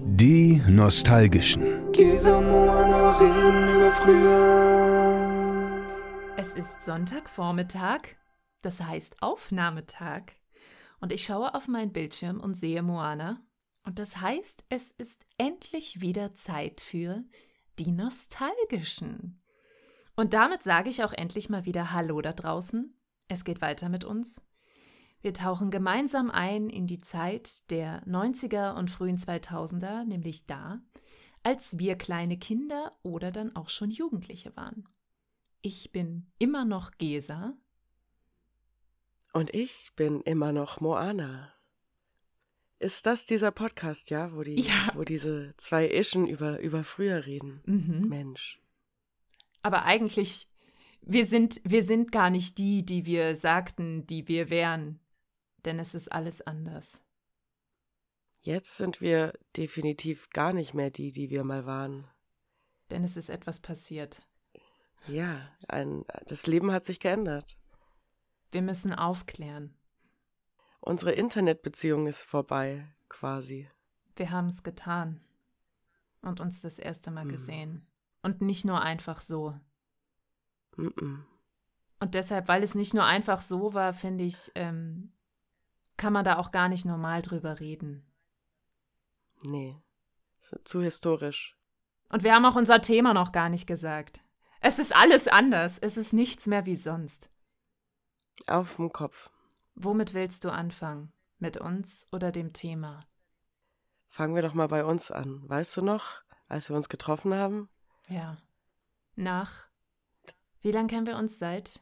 Die Nostalgischen. Gesa Moana reden über früher. Es ist Sonntagvormittag, das heißt Aufnahmetag. Und ich schaue auf meinen Bildschirm und sehe Moana. Und das heißt, es ist endlich wieder Zeit für die Nostalgischen. Und damit sage ich auch endlich mal wieder Hallo da draußen. Es geht weiter mit uns. Wir tauchen gemeinsam ein in die Zeit der 90er und frühen 2000er, nämlich da, als wir kleine Kinder oder dann auch schon Jugendliche waren. Ich bin immer noch Gesa. Und ich bin immer noch Moana. Ist das dieser Podcast, ja, wo, die, Ja. wo diese zwei Ischen über, über früher reden? Mhm. Mensch. Aber eigentlich, wir sind, wir sind gar nicht die, die wir sagten, die wir wären. Denn es ist alles anders. Jetzt sind wir definitiv gar nicht mehr die, die wir mal waren. Denn es ist etwas passiert. Ja, ein, das Leben hat sich geändert. Wir müssen aufklären. Unsere Internetbeziehung ist vorbei, quasi. Wir haben es getan. Und uns das erste Mal Mhm. gesehen. Und nicht nur einfach so. Mm-mm. Und deshalb, weil es nicht nur einfach so war, finde ich, ähm, kann man da auch gar nicht normal drüber reden. Nee. Zu historisch. Und wir haben auch unser Thema noch gar nicht gesagt. Es ist alles anders. Es ist nichts mehr wie sonst. Auf dem Kopf. Womit willst du anfangen? Mit uns oder dem Thema? Fangen wir doch mal bei uns an. Weißt du noch, als wir uns getroffen haben? Ja. Nach. Wie lange kennen wir uns seit?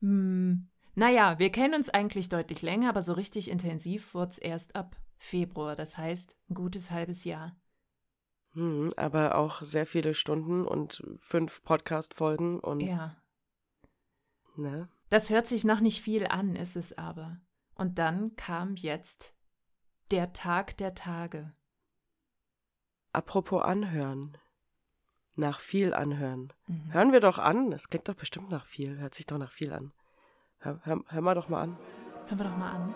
Hm, naja, wir kennen uns eigentlich deutlich länger, aber so richtig intensiv wurde es erst ab Februar. Das heißt, ein gutes halbes Jahr. Hm, aber auch sehr viele Stunden und fünf Podcast-Folgen und, Ja. ne? Das hört sich noch nicht viel an, ist es aber. Und dann kam jetzt der Tag der Tage. Apropos anhören. Nach viel anhören. Mhm. Hören wir doch an. Das klingt doch bestimmt nach viel. Hört sich doch nach viel an. Hör, hör, hör mal doch mal an. Hören wir doch mal an.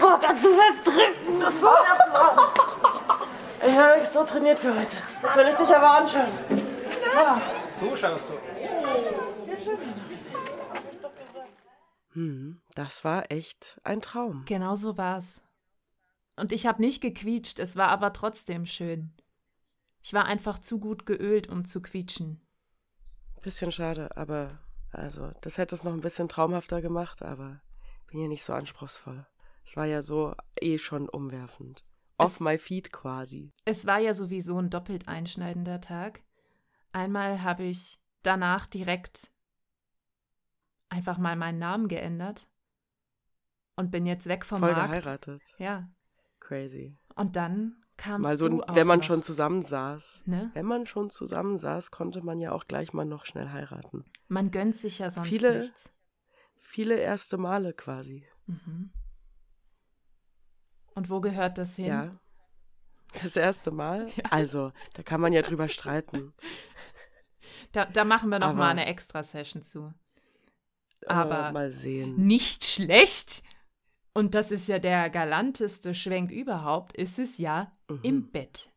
Boah, kannst du fest drücken? Das war der Plan. Ich habe mich so trainiert für heute. Jetzt will ich dich aber anschauen. So schaust du. Hm, das war echt ein Traum. Genau so war's. Und ich habe nicht gequietscht, es war aber trotzdem schön. Ich war einfach zu gut geölt, um zu quietschen. Bisschen schade, aber also, das hätte es noch ein bisschen traumhafter gemacht, aber bin ja nicht so anspruchsvoll. Es war ja so eh schon umwerfend. Off Es- my feet quasi. Es war ja sowieso ein doppelt einschneidender Tag. Einmal habe ich danach direkt einfach mal meinen Namen geändert und bin jetzt weg vom Voll Markt. geheiratet. Ja. Crazy. Und dann kamst Mal so, du auch wenn man noch, schon zusammensaß. ne? Wenn man schon zusammensaß, konnte man ja auch gleich mal noch schnell heiraten. Man gönnt sich ja sonst Viele- nichts. Viele erste Male quasi. Mhm. Und wo gehört das hin? Ja. Das erste Mal? Also, da kann man ja drüber streiten. Da, da machen wir noch Aber- mal eine Extra-Session zu. Äh, Aber- mal sehen. Nicht schlecht. Und das ist ja der galanteste Schwenk überhaupt, ist es ja Mhm. im Bett.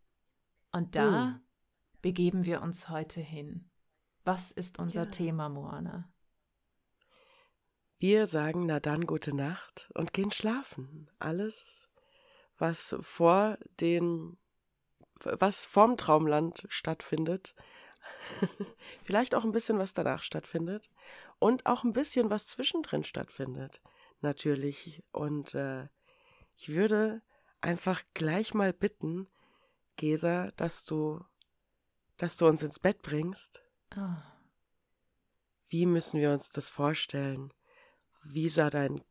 Und da Hm. begeben wir uns heute hin. Was ist unser Ja. Thema, Moana? Wir sagen na dann gute Nacht und gehen schlafen. Alles, was vor den, was vorm Traumland stattfindet, vielleicht auch ein bisschen was danach stattfindet und auch ein bisschen was zwischendrin stattfindet, natürlich. Und äh, ich würde einfach gleich mal bitten, Gesa, dass du, dass du uns ins Bett bringst. Ah, Wie müssen wir uns das vorstellen? Wie sah dein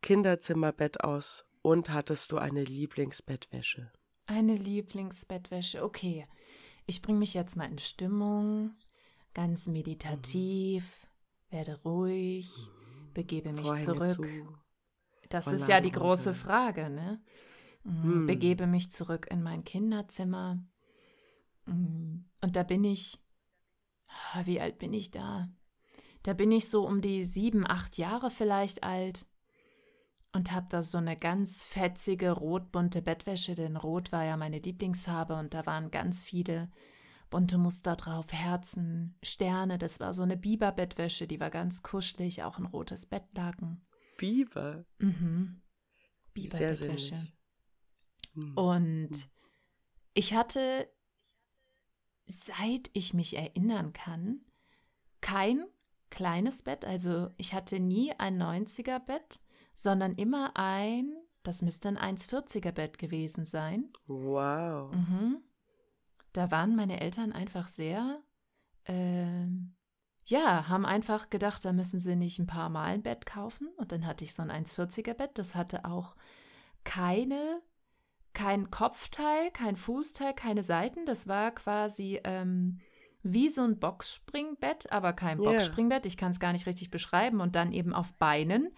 Kinderzimmerbett aus? Und hattest du eine Lieblingsbettwäsche? eine Lieblingsbettwäsche. Okay, ich bringe mich jetzt mal in Stimmung, ganz meditativ, werde ruhig, begebe mich Vorhänge zurück. zu. Das ist ja die große runter. Frage, ne? Mm, Hm. Begebe mich zurück in mein Kinderzimmer. Mm, Und da bin ich, ah, wie alt bin ich da? Da bin ich so um die sieben, acht Jahre vielleicht alt und habe da so eine ganz fetzige rotbunte Bettwäsche, denn rot war ja meine Lieblingsfarbe und da waren ganz viele bunte Muster drauf, Herzen, Sterne. Das war so eine Biberbettwäsche, die war ganz kuschelig, auch ein rotes Bettlaken. Biber. Mhm. Biberbettwäsche. sinnlich. Hm. Und ich hatte, seit ich mich erinnern kann, kein kleines Bett. Also ich hatte nie ein 90er Bett, sondern immer ein, das müsste ein 1,40er Bett gewesen sein. Wow. Mhm. Da waren meine Eltern einfach sehr, ähm, ja, haben einfach gedacht, da müssen sie nicht ein paar Mal ein Bett kaufen. Und dann hatte ich so ein 1,40er Bett. Das hatte auch keine, kein Kopfteil, kein Fußteil, keine Seiten. Das war quasi ähm, wie so ein Boxspringbett, aber kein. Boxspringbett. Ich kann es gar nicht richtig beschreiben. Und dann eben auf Beinen.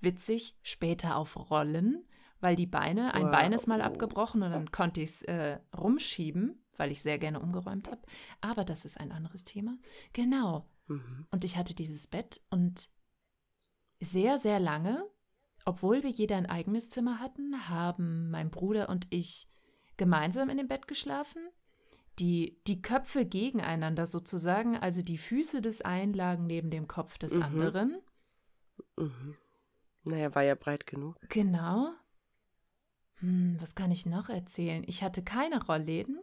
Witzig, später auf Rollen, weil die Beine, ein Wow. Bein ist mal abgebrochen und dann konnte ich es äh, rumschieben, weil ich sehr gerne umgeräumt habe. Aber das ist ein anderes Thema. Genau. Mhm. Und ich hatte dieses Bett und sehr, sehr lange, obwohl wir jeder ein eigenes Zimmer hatten, haben mein Bruder und ich gemeinsam in dem Bett geschlafen. Die, die Köpfe gegeneinander sozusagen, also die Füße des einen lagen neben dem Kopf des Mhm. anderen. Mhm. Naja, war ja breit genug. Genau. Hm, was kann ich noch erzählen? Ich hatte keine Rollläden.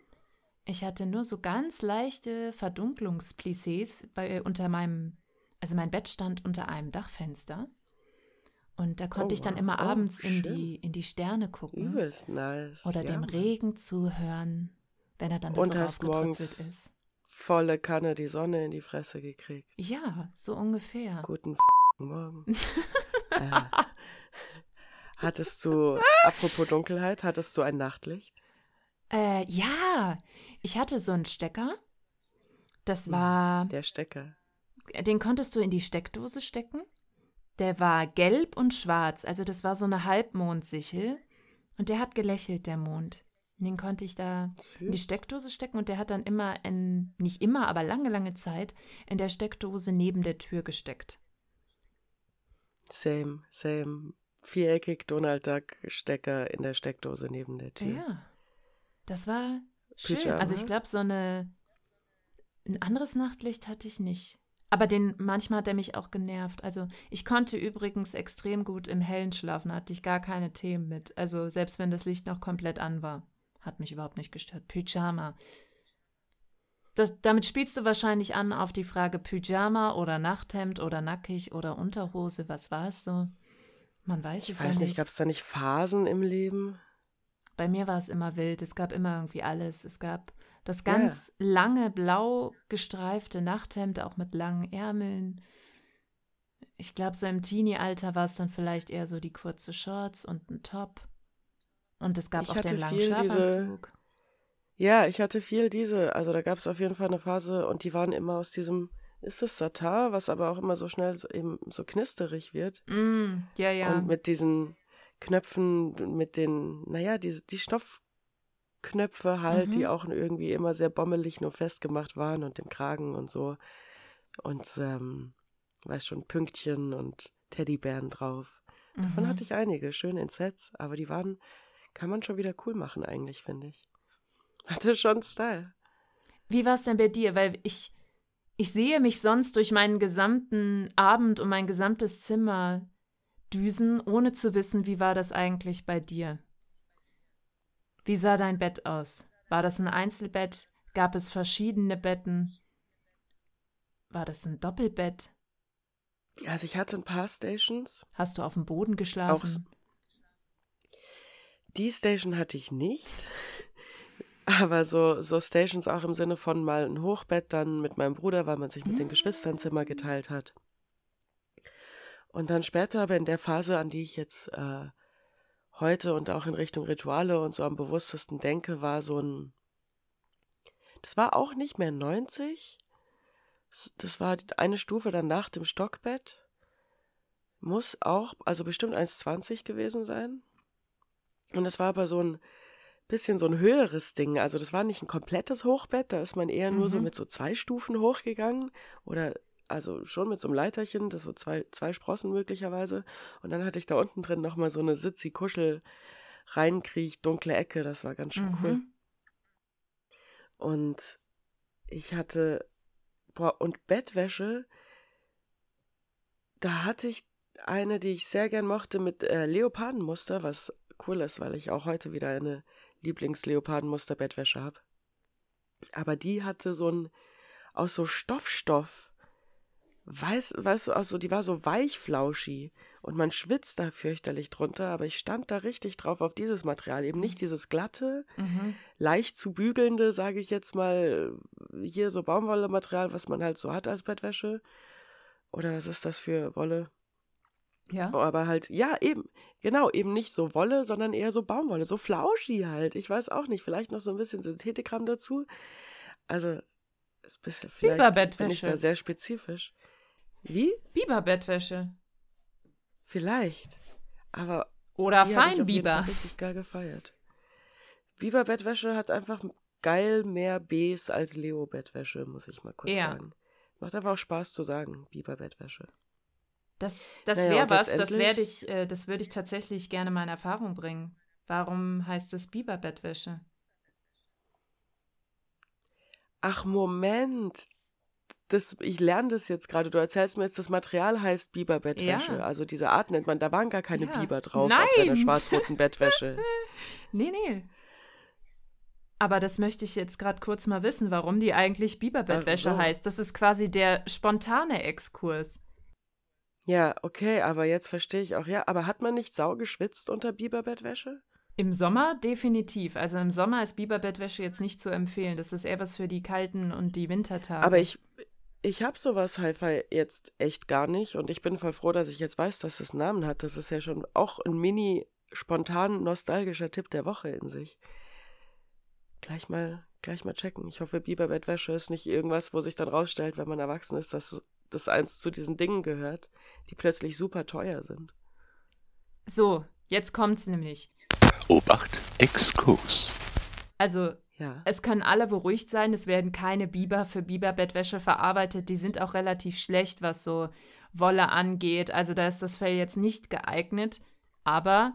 Ich hatte nur so ganz leichte Verdunklungsplissés bei, unter meinem, also mein Bett stand unter einem Dachfenster. Und da konnte Oh, ich dann wow. immer Oh, abends in die, in die Sterne gucken. Übelst nice. Oder ja, dem. Regen zuhören, wenn er dann da Und so hast morgens- ist. Volle Kanne die Sonne in die Fresse gekriegt. Ja, so ungefähr. Guten Morgen. äh, hattest du, apropos Dunkelheit, hattest du ein Nachtlicht? Äh, ja, ich hatte so einen Stecker. Das war. Der Stecker. Den konntest du in die Steckdose stecken. Der war gelb und schwarz, also das war so eine Halbmondsichel. Und der hat gelächelt, der Mond. Den konnte ich da in die Süß. Steckdose stecken und der hat dann immer, in, nicht immer, aber lange, lange Zeit in der Steckdose neben der Tür gesteckt. Same, same. Viereckig Donald Duck Stecker in der Steckdose neben der Tür. Ja, das war schön. Pyjama? Also ich glaube, so eine, ein anderes Nachtlicht hatte ich nicht. Aber den, manchmal hat er mich auch genervt. Also ich konnte übrigens extrem gut im Hellen schlafen, hatte ich gar keine Themen mit. Also selbst wenn das Licht noch komplett an war, hat mich überhaupt nicht gestört. Pyjama. Das, damit spielst du wahrscheinlich an auf die Frage Pyjama oder Nachthemd oder nackig oder Unterhose. Was war es so? Man weiß Ich es weiß ja nicht, nicht. gab es da nicht Phasen im Leben? Bei mir war es immer wild. Es gab immer irgendwie alles. Es gab das ganz lange blau gestreifte Nachthemd, auch mit langen Ärmeln. Ich glaube, so im Teenie-Alter war es dann vielleicht eher so die kurze Shorts und ein Top. Und es gab Ich auch den langen diese- Schlafanzug. Ja, ich hatte viel diese. Also da gab es auf jeden Fall eine Phase und die waren immer aus diesem, ist das Satar, was aber auch immer so schnell so, eben so knisterig wird. Mm, ja, ja. Und mit diesen Knöpfen, mit den, naja, die, die Stoffknöpfe halt, die Mhm. auch irgendwie immer sehr bommelig nur festgemacht waren und dem Kragen und so. Und, ähm, weiß schon, Pünktchen und Teddybären drauf. Davon Mhm. hatte ich einige, schön in Sets, aber die waren, kann man schon wieder cool machen eigentlich, finde ich. Hatte schon Style. Wie war es denn bei dir? Weil ich, ich sehe mich sonst durch meinen gesamten Abend und mein gesamtes Zimmer düsen, ohne zu wissen, wie war das eigentlich bei dir? Wie sah dein Bett aus? War das ein Einzelbett? Gab es verschiedene Betten? War das ein Doppelbett? Also ich hatte ein paar Stations. Hast du auf dem Boden geschlafen? Die Station hatte ich nicht. Aber so, so Stations auch im Sinne von mal ein Hochbett dann mit meinem Bruder, weil man sich mit den Geschwistern Zimmer geteilt hat. Und dann später, aber in der Phase, an die ich jetzt äh, heute und auch in Richtung Rituale und so am bewusstesten denke, war so ein. Das war auch nicht mehr 90. Das war eine Stufe dann nach dem Stockbett. Muss auch, also bestimmt 1,20 gewesen sein. Und das war aber so ein bisschen so ein höheres Ding. Also das war nicht ein komplettes Hochbett, da ist man eher nur so Mhm. mit so zwei Stufen hochgegangen oder also schon mit so einem Leiterchen, das so zwei, zwei Sprossen möglicherweise. Und dann hatte ich da unten drin nochmal so eine Sitzi-Kuschel reinkriech, dunkle Ecke, das war ganz schön cool. Mhm. Und ich hatte, boah, und Bettwäsche, da hatte ich eine, die ich sehr gern mochte mit äh, Leopardenmuster, was cool ist, weil ich auch heute wieder eine Lieblings-Leopardenmuster-Bettwäsche habe. Aber die hatte so ein, aus so Stoffstoff, weiß, weißt du, also die war so weichflauschi und man schwitzt da fürchterlich drunter, aber ich stand da richtig drauf auf dieses Material, eben nicht dieses glatte, Mhm. leicht zu bügelnde, sage ich jetzt mal, hier so Baumwolle-Material, was man halt so hat als Bettwäsche. Oder was ist das für Wolle? Ja. Oh, aber halt, ja, eben, genau, eben nicht so Wolle, sondern eher so Baumwolle, so flauschi halt. Ich weiß auch nicht, vielleicht noch so ein bisschen Synthetikram dazu. Also, ist ein bisschen, vielleicht bin ich da sehr spezifisch. Wie? Biberbettwäsche. Vielleicht. Aber Oder Feinbiber. richtig geil gefeiert. Biber-Bettwäsche hat einfach geil mehr Bs als Leo-Bettwäsche, muss ich mal kurz Ja. sagen. Macht einfach auch Spaß zu sagen, Biber-Bettwäsche. Das, das Naja, wäre was, das letztendlich- werde ich, äh, das würde ich tatsächlich gerne mal in Erfahrung bringen. Warum heißt es Biberbettwäsche? Ach, Moment. Das, ich lerne das jetzt gerade. Du erzählst mir jetzt, das Material heißt Biber-Bettwäsche. Ja. Also diese Art nennt man, da waren gar keine Ja. Biber drauf auf deiner Nein. schwarz-roten Bettwäsche. Nee, nee. Aber das möchte ich jetzt gerade kurz mal wissen, warum die eigentlich Biberbettwäsche Ach so. heißt. Das ist quasi der spontane Exkurs. Ja, okay, aber jetzt verstehe ich auch. Ja, aber hat man nicht sau geschwitzt unter Biber-Bettwäsche? Im Sommer definitiv. Also im Sommer ist Biberbettwäsche jetzt nicht zu empfehlen. Das ist eher was für die kalten und die Wintertage. Aber ich, ich habe sowas Hi-Fi jetzt echt gar nicht und ich bin voll froh, dass ich jetzt weiß, dass es einen Namen hat. Das ist ja schon auch ein mini spontan nostalgischer Tipp der Woche in sich. Gleich mal, gleich mal checken. Ich hoffe, Biberbettwäsche ist nicht irgendwas, wo sich dann rausstellt, wenn man erwachsen ist, dass das eins zu diesen Dingen gehört, die plötzlich super teuer sind. So, jetzt kommt's nämlich. Obacht, Exkurs. Also, Ja. es können alle beruhigt sein, es werden keine Biber für Biberbettwäsche verarbeitet. Die sind auch relativ schlecht, was so Wolle angeht. Also, da ist das Fell jetzt nicht geeignet. Aber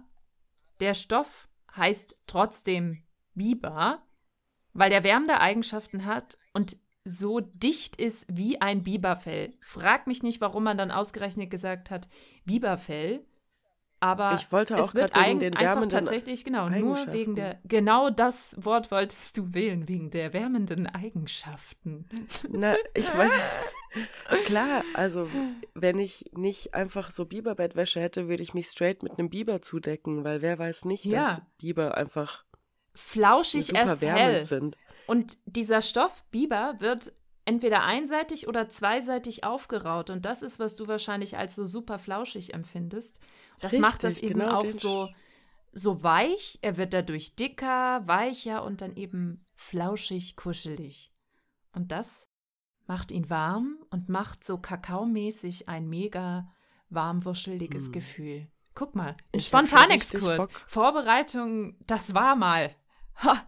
der Stoff heißt trotzdem Biber, weil der wärmende Eigenschaften hat und so dicht ist wie ein Biberfell. Frag mich nicht, warum man dann ausgerechnet gesagt hat Biberfell. Aber Ich wollte es auch wird grad wegen den einfach tatsächlich, genau, nur wegen Eigenschaften. der, genau das Wort wolltest du wählen, wegen der wärmenden Eigenschaften. Na, ich meine, klar, also wenn ich nicht einfach so Biberbettwäsche hätte, würde ich mich straight mit einem Biber zudecken, weil wer weiß nicht, Ja. dass Biber einfach Flauschig super as wärmend hell. sind. Und dieser Stoff Biber wird entweder einseitig oder zweiseitig aufgeraut. Und das ist, was du wahrscheinlich als so super flauschig empfindest. Das macht das Richtig, eben genau auch so, so weich. Er wird dadurch dicker, weicher und dann eben flauschig, kuschelig. Und das macht ihn warm und macht so kakaomäßig ein mega warmwuscheliges Hm. Gefühl. Guck mal, ein Spontanexkurs. richtig. Vorbereitung, das war mal. Ha,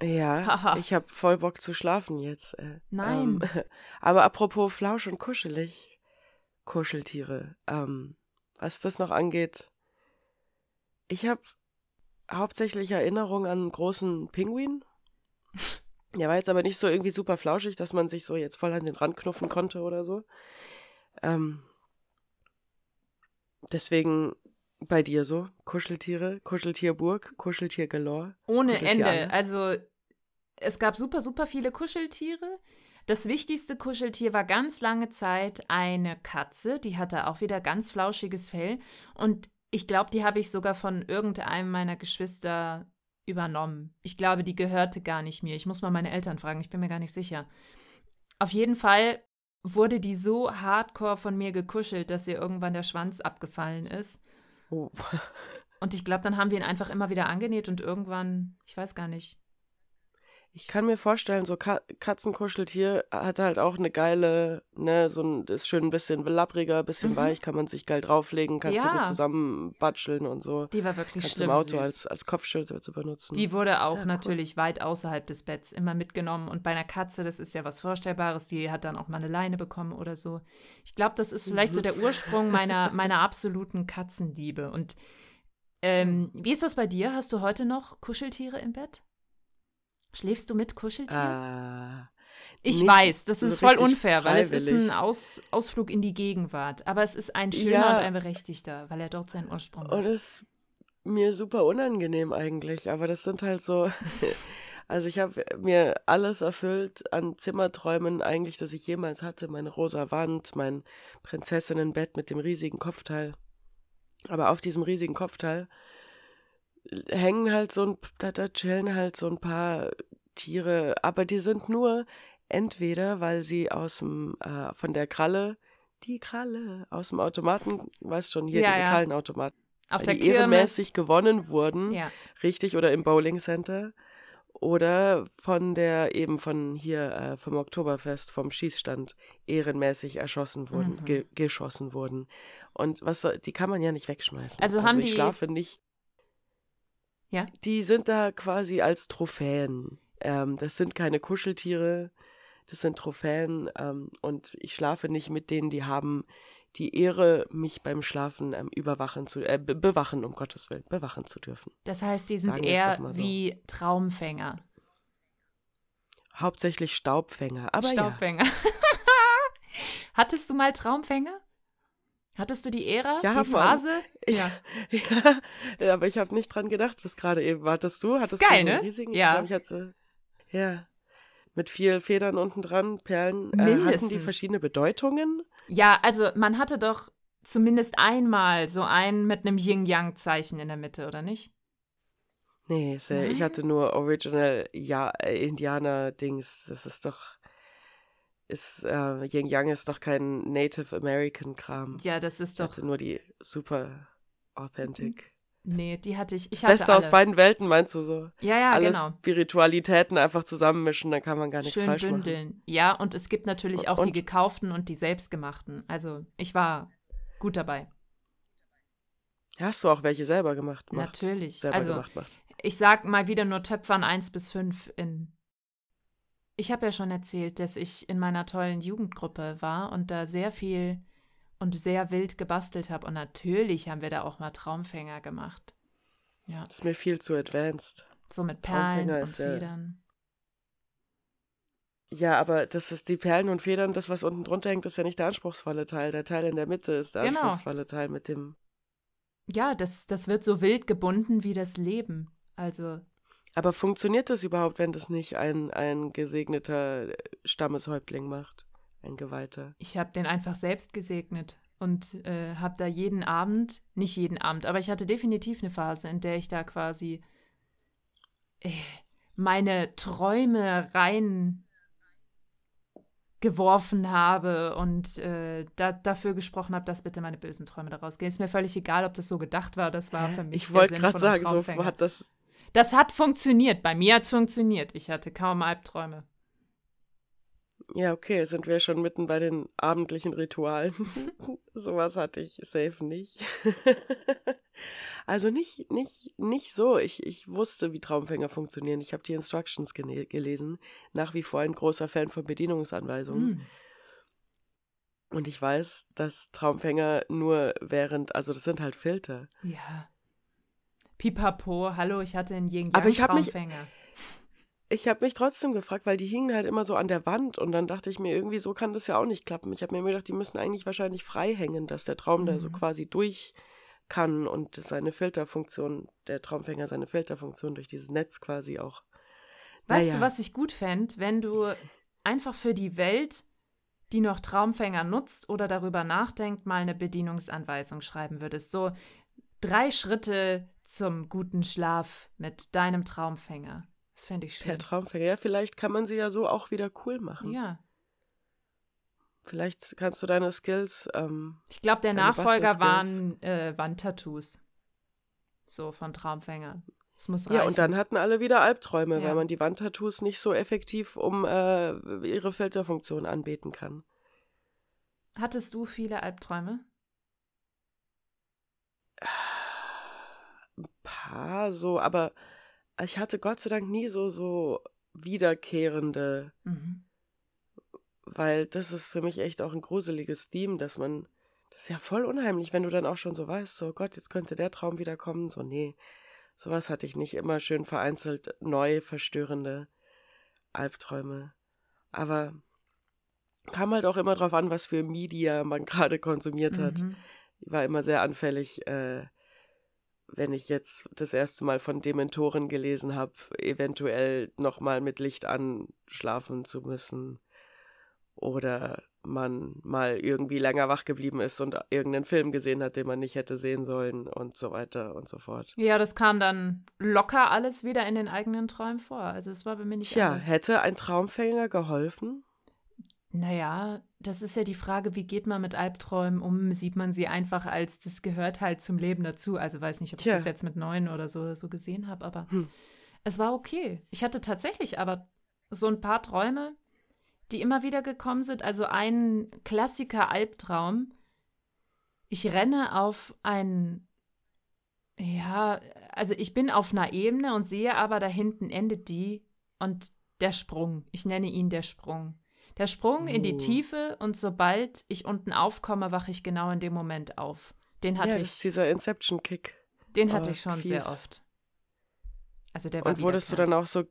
Ja, ich habe voll Bock zu schlafen jetzt. Äh, Nein. Ähm, aber apropos Flausch und kuschelig, Kuscheltiere. Ähm, was das noch angeht, ich habe hauptsächlich Erinnerung an einen großen Pinguin. Der war jetzt aber nicht so irgendwie super flauschig, dass man sich so jetzt voll an den Rand knuffen konnte oder so. Ähm, deswegen bei dir so, Kuscheltiere, Kuscheltierburg, Kuscheltier galore. Ohne Kuscheltier Ende. alle. Also es gab super, super viele Kuscheltiere. Das wichtigste Kuscheltier war ganz lange Zeit eine Katze. Die hatte auch wieder ganz flauschiges Fell. Und ich glaube, die habe ich sogar von irgendeinem meiner Geschwister übernommen. Ich glaube, die gehörte gar nicht mir. Ich muss mal meine Eltern fragen, ich bin mir gar nicht sicher. Auf jeden Fall wurde die so hardcore von mir gekuschelt, dass ihr irgendwann der Schwanz abgefallen ist. Oh. Und ich glaube, dann haben wir ihn einfach immer wieder angenäht und irgendwann, ich weiß gar nicht, Ich kann mir vorstellen, so Ka Katzenkuscheltier hat halt auch eine geile, ne, so ein, ist schön ein bisschen lappriger, ein bisschen Mhm. weich, kann man sich geil drauflegen, kannst du Ja. gut zusammen batscheln und so. Die war wirklich Kannst du schlimm im Auto süß. als, als Kopfschild zu benutzen. Die wurde auch Ja, cool. natürlich weit außerhalb des Betts immer mitgenommen. Und bei einer Katze, das ist ja was Vorstellbares, die hat dann auch mal eine Leine bekommen oder so. Ich glaube, das ist vielleicht Mhm. so der Ursprung meiner, meiner absoluten Katzenliebe. Und ähm, wie ist das bei dir? Hast du heute noch Kuscheltiere im Bett? Schläfst du mit Kuscheltieren? Ah, ich weiß, das so ist voll richtig unfair, weil es ist ein. Aus, Ausflug in die Gegenwart. Aber es ist ein schöner Ja. und ein berechtigter, weil er dort seinen Ursprung Und hat. es ist mir super unangenehm eigentlich, aber das sind halt so. Also ich habe mir alles erfüllt an Zimmerträumen eigentlich, das ich jemals hatte. Meine rosa Wand, mein Prinzessinnenbett mit dem riesigen Kopfteil. Aber auf diesem riesigen Kopfteil hängen halt so ein, da, da chillen halt so ein paar Tiere, aber die sind nur entweder, weil sie aus dem, äh, von der Kralle, die Kralle, aus dem Automaten, weißt schon, hier Ja, diese ja. Krallenautomaten, Auf der die Kirmes. ehrenmäßig gewonnen wurden, Ja. richtig, oder im Bowling Center. Oder von der, eben von hier, äh, vom Oktoberfest, vom Schießstand, ehrenmäßig erschossen wurden, Mhm. ge geschossen wurden. Und was soll, die kann man ja nicht wegschmeißen. Also haben ich die- schlafe nicht. Ja? Die sind da quasi als Trophäen. Ähm, das sind keine Kuscheltiere, das sind Trophäen. Ähm, und ich schlafe nicht mit denen, die haben die Ehre, mich beim Schlafen ähm, überwachen zu, äh, be bewachen, um Gottes Willen, bewachen zu dürfen. Das heißt, die sind Sagen eher so. wie Traumfänger. Hauptsächlich Staubfänger. Aber Staubfänger. Hattest du mal Traumfänger? Hattest du die Ära, Ja, die Phase? ja. Ja, ja aber ich habe nicht dran gedacht, bis gerade eben. Hattest du? Hattest geil, du so ne? einen riesigen? Ja. Ich glaube, ich hatte. Ja. Mit viel Federn unten dran, Perlen. Äh, hatten die verschiedene Bedeutungen? Ja, also man hatte doch zumindest einmal so einen mit einem Yin-Yang-Zeichen in der Mitte, oder nicht? Nee, äh, ich hatte nur Original ja, äh, Indianer-Dings. Das ist doch. Ist, äh, Yin Yang ist doch kein Native American Kram. Ja, das ist Ich doch. hatte nur die super authentic. Nee, die hatte ich. Ich hatte Beste aus alle. beiden Welten, meinst du so? Ja, ja, Alle genau. Spiritualitäten einfach zusammenmischen, dann kann man gar nichts Schön falsch machen. bündeln. Ja, und es gibt natürlich auch die Und- gekauften und die selbstgemachten. Also ich war gut dabei. Hast du auch welche selber gemacht? Macht. Natürlich. Selber also gemacht macht. ich sag mal wieder nur Töpfern 1 bis 5 in. Ich habe ja schon erzählt, dass ich in meiner tollen Jugendgruppe war und da sehr viel und sehr wild gebastelt habe. Und natürlich haben wir da auch mal Traumfänger gemacht. Ja, Das ist mir viel zu advanced. so mit Perlen und ja- Federn. Ja, aber das ist die Perlen und Federn, das, was unten drunter hängt, ist ja nicht der anspruchsvolle Teil. Der Teil in der Mitte ist der Genau. anspruchsvolle Teil mit dem. Ja, das, das wird so wild gebunden wie das Leben. Also, Aber funktioniert das überhaupt, wenn das nicht ein, ein gesegneter Stammeshäuptling macht? Ein Geweihter. ich habe den einfach selbst gesegnet und äh, habe da jeden Abend, nicht jeden Abend, aber ich hatte definitiv eine Phase, in der ich da quasi äh, meine Träume rein geworfen habe und äh, da, dafür gesprochen habe, dass bitte meine bösen Träume daraus gehen. Ist mir völlig egal, ob das so gedacht war. Das war für mich Ich wollte gerade sagen, so hat das. Das hat funktioniert. Bei mir hat es funktioniert. Ich hatte kaum Albträume. Ja, okay, sind wir schon mitten bei den abendlichen Ritualen. Sowas hatte ich safe nicht. also nicht, nicht, nicht so. Ich, ich wusste, wie Traumfänger funktionieren. Ich habe die Instructions gene- gelesen. Nach wie vor ein großer Fan von Bedienungsanweisungen. Hm. Und ich weiß, dass Traumfänger nur während, also das sind halt Filter. Ja. Pipapo, hallo, ich hatte einen Yin Aber ich hab mich- Traumfänger. Ich habe mich trotzdem gefragt, weil die hingen halt immer so an der Wand und dann dachte ich mir, irgendwie so kann das ja auch nicht klappen. Ich habe mir immer gedacht, die müssen eigentlich wahrscheinlich frei hängen, dass der Traum da so Mhm. quasi durch kann und seine Filterfunktion, der Traumfänger seine Filterfunktion durch dieses Netz quasi auch. Weißt du, Naja. was ich gut fände, wenn du einfach für die Welt, die noch Traumfänger nutzt oder darüber nachdenkt, mal eine Bedienungsanweisung schreiben würdest? So drei Schritte zum guten Schlaf mit deinem Traumfänger. Das fände ich schön. Traumfänger. Ja, vielleicht kann man sie ja so auch wieder cool machen. Ja. Vielleicht kannst du deine Skills, ähm, Ich glaube, der Nachfolger waren äh, Wandtattoos. So von Traumfängern. Es muss reichen. Ja, und dann hatten alle wieder Albträume, Ja. weil man die Wandtattoos nicht so effektiv um äh, ihre Filterfunktion anbeten kann. Hattest du viele Albträume? Ein paar so, aber ich hatte Gott sei Dank nie so, so wiederkehrende, Mhm. weil das ist für mich echt auch ein gruseliges Theme, dass man, das ist ja voll unheimlich, wenn du dann auch schon so weißt, so Gott, jetzt könnte der Traum wieder kommen, so nee, sowas hatte ich nicht, immer schön vereinzelt neu verstörende Albträume. Aber kam halt auch immer drauf an, was für Media man gerade konsumiert hat. Mhm. Ich war immer sehr anfällig, äh, wenn ich jetzt das erste Mal von Dementoren gelesen habe, eventuell nochmal mit Licht anschlafen zu müssen. Oder man mal irgendwie länger wach geblieben ist und irgendeinen Film gesehen hat, den man nicht hätte sehen sollen und so weiter und so fort. Ja, das kam dann locker alles wieder in den eigenen Träumen vor. Also es war bei mir nicht Tja, anders. hätte ein Traumfänger geholfen? Naja, das ist ja die Frage, wie geht man mit Albträumen um? Sieht man sie einfach als, das gehört halt zum Leben dazu. Also weiß nicht, ob ich Tja. das jetzt mit neun oder so, so gesehen habe, aber Hm. es war okay. Ich hatte tatsächlich aber so ein paar Träume, die immer wieder gekommen sind. Also ein Klassiker-Albtraum. Ich renne auf ein, ja, also ich bin auf einer Ebene und sehe aber da hinten endet die und der Sprung. Ich nenne ihn der Sprung. Der Sprung in die Oh. Tiefe und sobald ich unten aufkomme, wache ich genau in dem Moment auf. Den hatte ja, das ist ich, dieser Inception-Kick. den hatte oh, ich schon fies. sehr oft. Also der war Und wurdest du dann auch so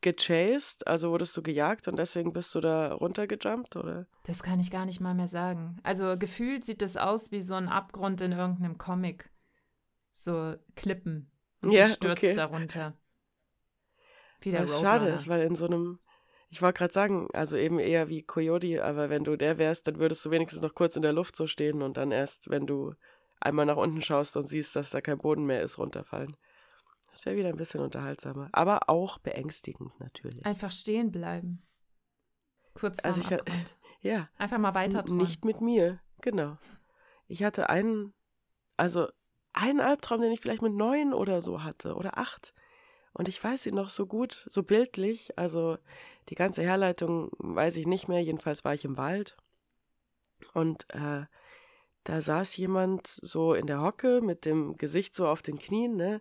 gechased? Also wurdest du gejagt und deswegen bist du da runtergejumpt, oder? Das kann ich gar nicht mal mehr sagen. Also gefühlt sieht das aus wie so ein Abgrund in irgendeinem Comic. So Klippen. Und Ja, du stürzt okay. darunter. Wie der Was schade ist, weil in so einem, ich wollte gerade sagen, also eben eher wie Coyote, aber wenn du der wärst, dann würdest du wenigstens noch kurz in der Luft so stehen und dann erst, wenn du einmal nach unten schaust und siehst, dass da kein Boden mehr ist, runterfallen. Das wäre wieder ein bisschen unterhaltsamer, aber auch beängstigend natürlich. Einfach stehen bleiben. Kurz vorm Also ich Abgrund. Ja, Einfach mal weiter träumen. Nicht mit mir, genau. Ich hatte einen, also einen Albtraum, den ich vielleicht mit neun oder so hatte oder acht. Und ich weiß ihn noch so gut, so bildlich. Also die ganze Herleitung weiß ich nicht mehr. Jedenfalls war ich im Wald. Und äh, da saß jemand so in der Hocke mit dem Gesicht so auf den Knien, ne?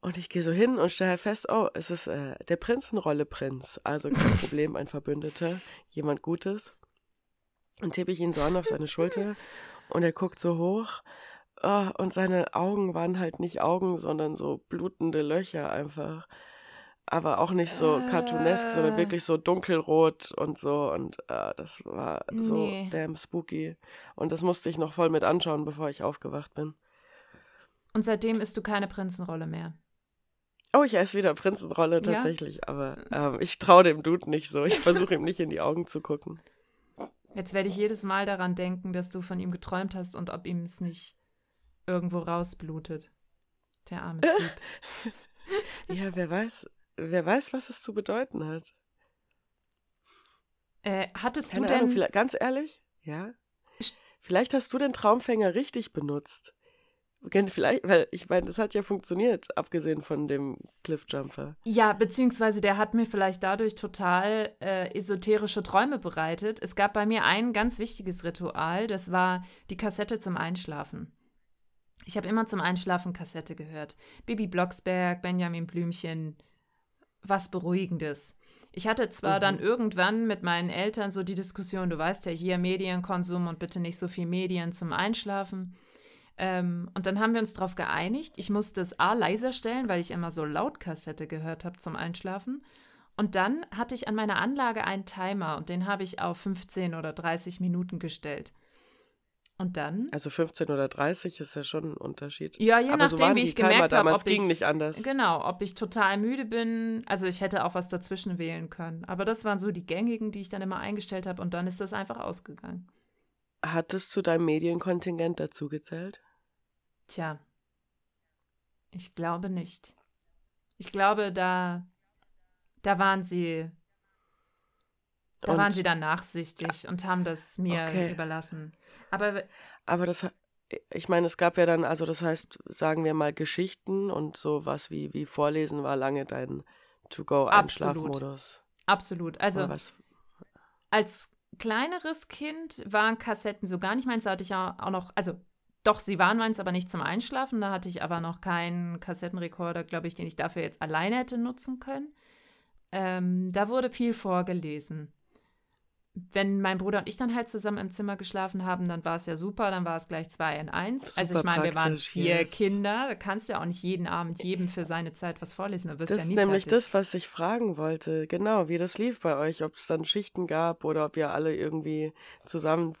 Und ich gehe so hin und stelle halt fest, oh, es ist äh, der Prinzenrolle-Prinz. Also kein Problem, ein Verbündeter, jemand Gutes. Und tippe ich ihn so an auf seine Schulter und er guckt so hoch. Oh, und seine Augen waren halt nicht Augen, sondern so blutende Löcher einfach. Aber auch nicht so cartoonesk, sondern Äh. wirklich so dunkelrot und so. Und äh, das war so Nee. damn spooky. Und das musste ich noch voll mit anschauen, bevor ich aufgewacht bin. Und seitdem isst du keine Prinzenrolle mehr. Oh, ich esse wieder Prinzenrolle Ja? tatsächlich, aber ähm, ich traue dem Dude nicht so. Ich versuche ihm nicht in die Augen zu gucken. Jetzt werde ich jedes Mal daran denken, dass du von ihm geträumt hast und ob ihm es nicht irgendwo rausblutet. Der arme Typ. Ja, wer weiß, wer weiß, was es zu bedeuten hat. Äh, hattest Keine du denn. Ahnung, ganz ehrlich, ja. Vielleicht hast du den Traumfänger richtig benutzt. Vielleicht, weil ich meine, das hat ja funktioniert, abgesehen von dem Cliffjumper. Ja, beziehungsweise der hat mir vielleicht dadurch total äh, esoterische Träume bereitet. Es gab bei mir ein ganz wichtiges Ritual, das war die Kassette zum Einschlafen. Ich habe immer zum Einschlafen Kassette gehört. Bibi Blocksberg, Benjamin Blümchen, was Beruhigendes. Ich hatte zwar Mhm. dann irgendwann mit meinen Eltern so die Diskussion, du weißt ja hier Medienkonsum und bitte nicht so viel Medien zum Einschlafen. Ähm, und dann haben wir uns darauf geeinigt. Ich musste es A leiser stellen, weil ich immer so laut Kassette gehört habe zum Einschlafen. Und dann hatte ich an meiner Anlage einen Timer und den habe ich auf 15 oder 30 Minuten gestellt. Und dann, Also 15 oder 30 ist ja schon ein Unterschied. ja, je Aber so nachdem, waren wie ich Timer gemerkt habe, damals, ob ich, ging nicht anders. genau, ob ich total müde bin. Also ich hätte auch was dazwischen wählen können. Aber das waren so die gängigen, die ich dann immer eingestellt habe und dann ist das einfach ausgegangen. Hat es zu deinem Medienkontingent dazugezählt? Tja, ich glaube nicht. Ich glaube, da, da waren sie, da Und- waren sie dann nachsichtig und haben das mir Okay. überlassen. Aber Aber das, ich meine, es gab ja dann, also das heißt, sagen wir mal Geschichten und sowas wie, wie Vorlesen war lange dein To-Go-Einschlafmodus. Absolut. Also Oder was? als kleineres Kind waren Kassetten so gar nicht meins. Da hatte ich ja auch noch, also doch, sie waren meins, aber nicht zum Einschlafen. Da hatte ich aber noch keinen Kassettenrekorder, glaube ich, den ich dafür jetzt alleine hätte nutzen können. Ähm, da wurde viel vorgelesen. Wenn mein Bruder und ich dann halt zusammen im Zimmer geschlafen haben, dann war es ja super, dann war es gleich zwei in eins. also ich Super meine, wir waren vier yes. Kinder, da kannst du ja auch nicht jeden Abend jedem für seine Zeit was vorlesen, Das ja ist nämlich fertig. das, was ich fragen wollte. Genau, wie das lief bei euch. Ob es dann Schichten gab oder ob ihr alle irgendwie zusammen zu-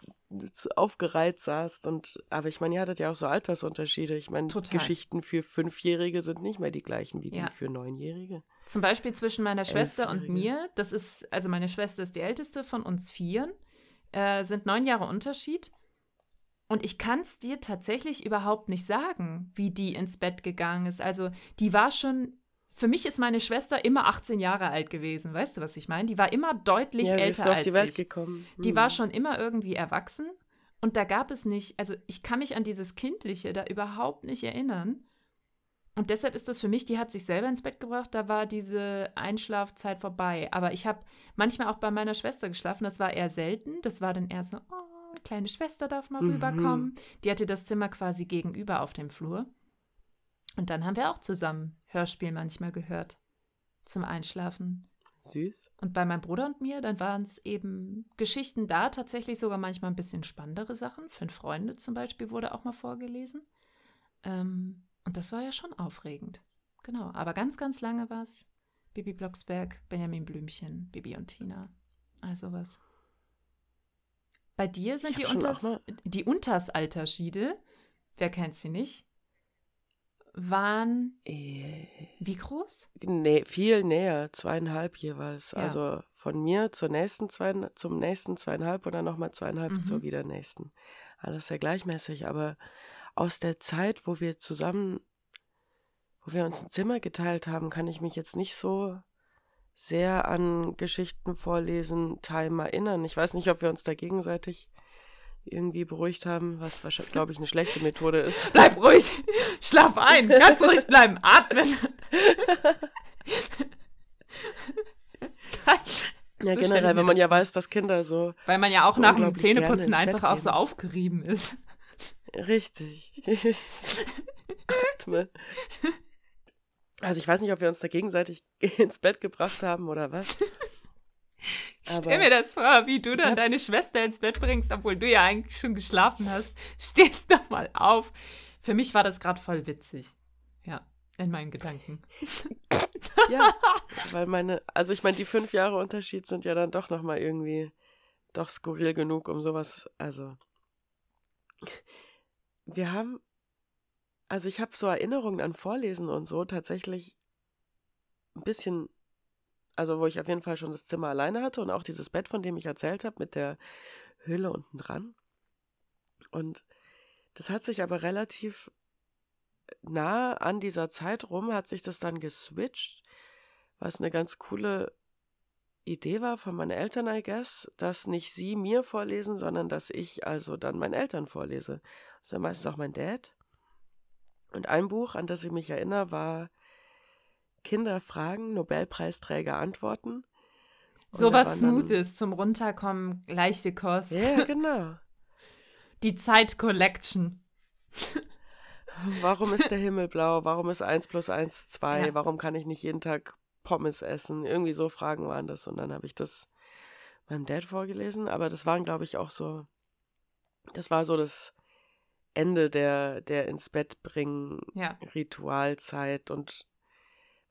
aufgereiht saßt. Und, aber ich meine, ihr hattet ja auch so Altersunterschiede. Ich meine, Total. Geschichten für Fünfjährige sind nicht mehr die gleichen wie die Ja. für Neunjährige. Zum Beispiel zwischen meiner Schwester und mir, das ist, also meine Schwester ist die älteste von uns Vieren, äh, sind neun Jahre Unterschied. Und ich kann es dir tatsächlich überhaupt nicht sagen, wie die ins Bett gegangen ist. Also die war schon, für mich ist meine Schwester immer 18 Jahre alt gewesen. Weißt du, was ich meine? Die war immer deutlich ja, sie älter ist so auf als die Welt ich. gekommen. Die Hm. war schon immer irgendwie erwachsen und da gab es nicht, also ich kann mich an dieses Kindliche da überhaupt nicht erinnern. Und deshalb ist das für mich, die hat sich selber ins Bett gebracht, da war diese Einschlafzeit vorbei. Aber ich habe manchmal auch bei meiner Schwester geschlafen, das war eher selten. Das war dann eher so, oh, kleine Schwester darf mal Mhm. rüberkommen. Die hatte das Zimmer quasi gegenüber auf dem Flur. Und dann haben wir auch zusammen Hörspiel manchmal gehört zum Einschlafen. Süß. Und bei meinem Bruder und mir, dann waren es eben Geschichten da, tatsächlich sogar manchmal ein bisschen spannendere Sachen. Fünf Freunde zum Beispiel wurde auch mal vorgelesen. Ähm, und das war ja schon aufregend. Genau, aber ganz, ganz lange war es Bibi Blocksberg, Benjamin Blümchen, Bibi und Tina. Also was. Bei dir sind die, Unters, die Untersalterschiede, wer kennt sie nicht, waren Äh, wie groß? Nee, viel näher, zweieinhalb jeweils. Ja. Also von mir zur nächsten zwei, zum nächsten zweieinhalb und dann nochmal zweieinhalb Mhm. zur wieder nächsten. Alles sehr gleichmäßig, aber aus der Zeit, wo wir zusammen, wo wir uns ein Zimmer geteilt haben, kann ich mich jetzt nicht so sehr an Geschichten vorlesen, Time erinnern. Ich weiß nicht, ob wir uns da gegenseitig irgendwie beruhigt haben, was wahrscheinlich, glaube ich, eine schlechte Methode ist. Bleib ruhig, schlaf ein, ganz ruhig bleiben, atmen. Ja, So generell, wenn man ja weiß, dass Kinder so Weil man ja auch So nach dem Zähneputzen einfach auch so aufgerieben ist. Richtig. Atme. Also ich weiß nicht, ob wir uns da gegenseitig ins Bett gebracht haben oder was. Stell mir das vor, wie du dann hab- deine Schwester ins Bett bringst, obwohl du ja eigentlich schon geschlafen hast. Stehst doch mal auf. Für mich war das gerade voll witzig. Ja, in meinen Gedanken. Ja, weil meine, also ich meine, die fünf Jahre Unterschied sind ja dann doch nochmal irgendwie doch skurril genug, um sowas, also wir haben, also ich habe so Erinnerungen an Vorlesen und so tatsächlich ein bisschen, also wo ich auf jeden Fall schon das Zimmer alleine hatte und auch dieses Bett, von dem ich erzählt habe, mit der Höhle unten dran. Und das hat sich aber relativ nah an dieser Zeit rum, hat sich das dann geswitcht, was eine ganz coole Idee war von meinen Eltern, I guess, dass nicht sie mir vorlesen, sondern dass ich also dann meinen Eltern vorlese. Das ist ja meistens auch mein Dad. Und ein Buch, an das ich mich erinnere, war Kinder fragen, Nobelpreisträger antworten. Und So da was waren dann- Smoothes zum Runterkommen, leichte Kost. Ja, genau. Die Zeit Collection. Warum ist der Himmel blau? Warum ist 1 plus 1 2? Ja. Warum kann ich nicht jeden Tag Pommes essen? Irgendwie so Fragen waren das. Und dann habe ich das meinem Dad vorgelesen. Aber das waren, glaube ich, auch so, das war so das Ende der, der ins Bett bringen Ja. Ritualzeit. Und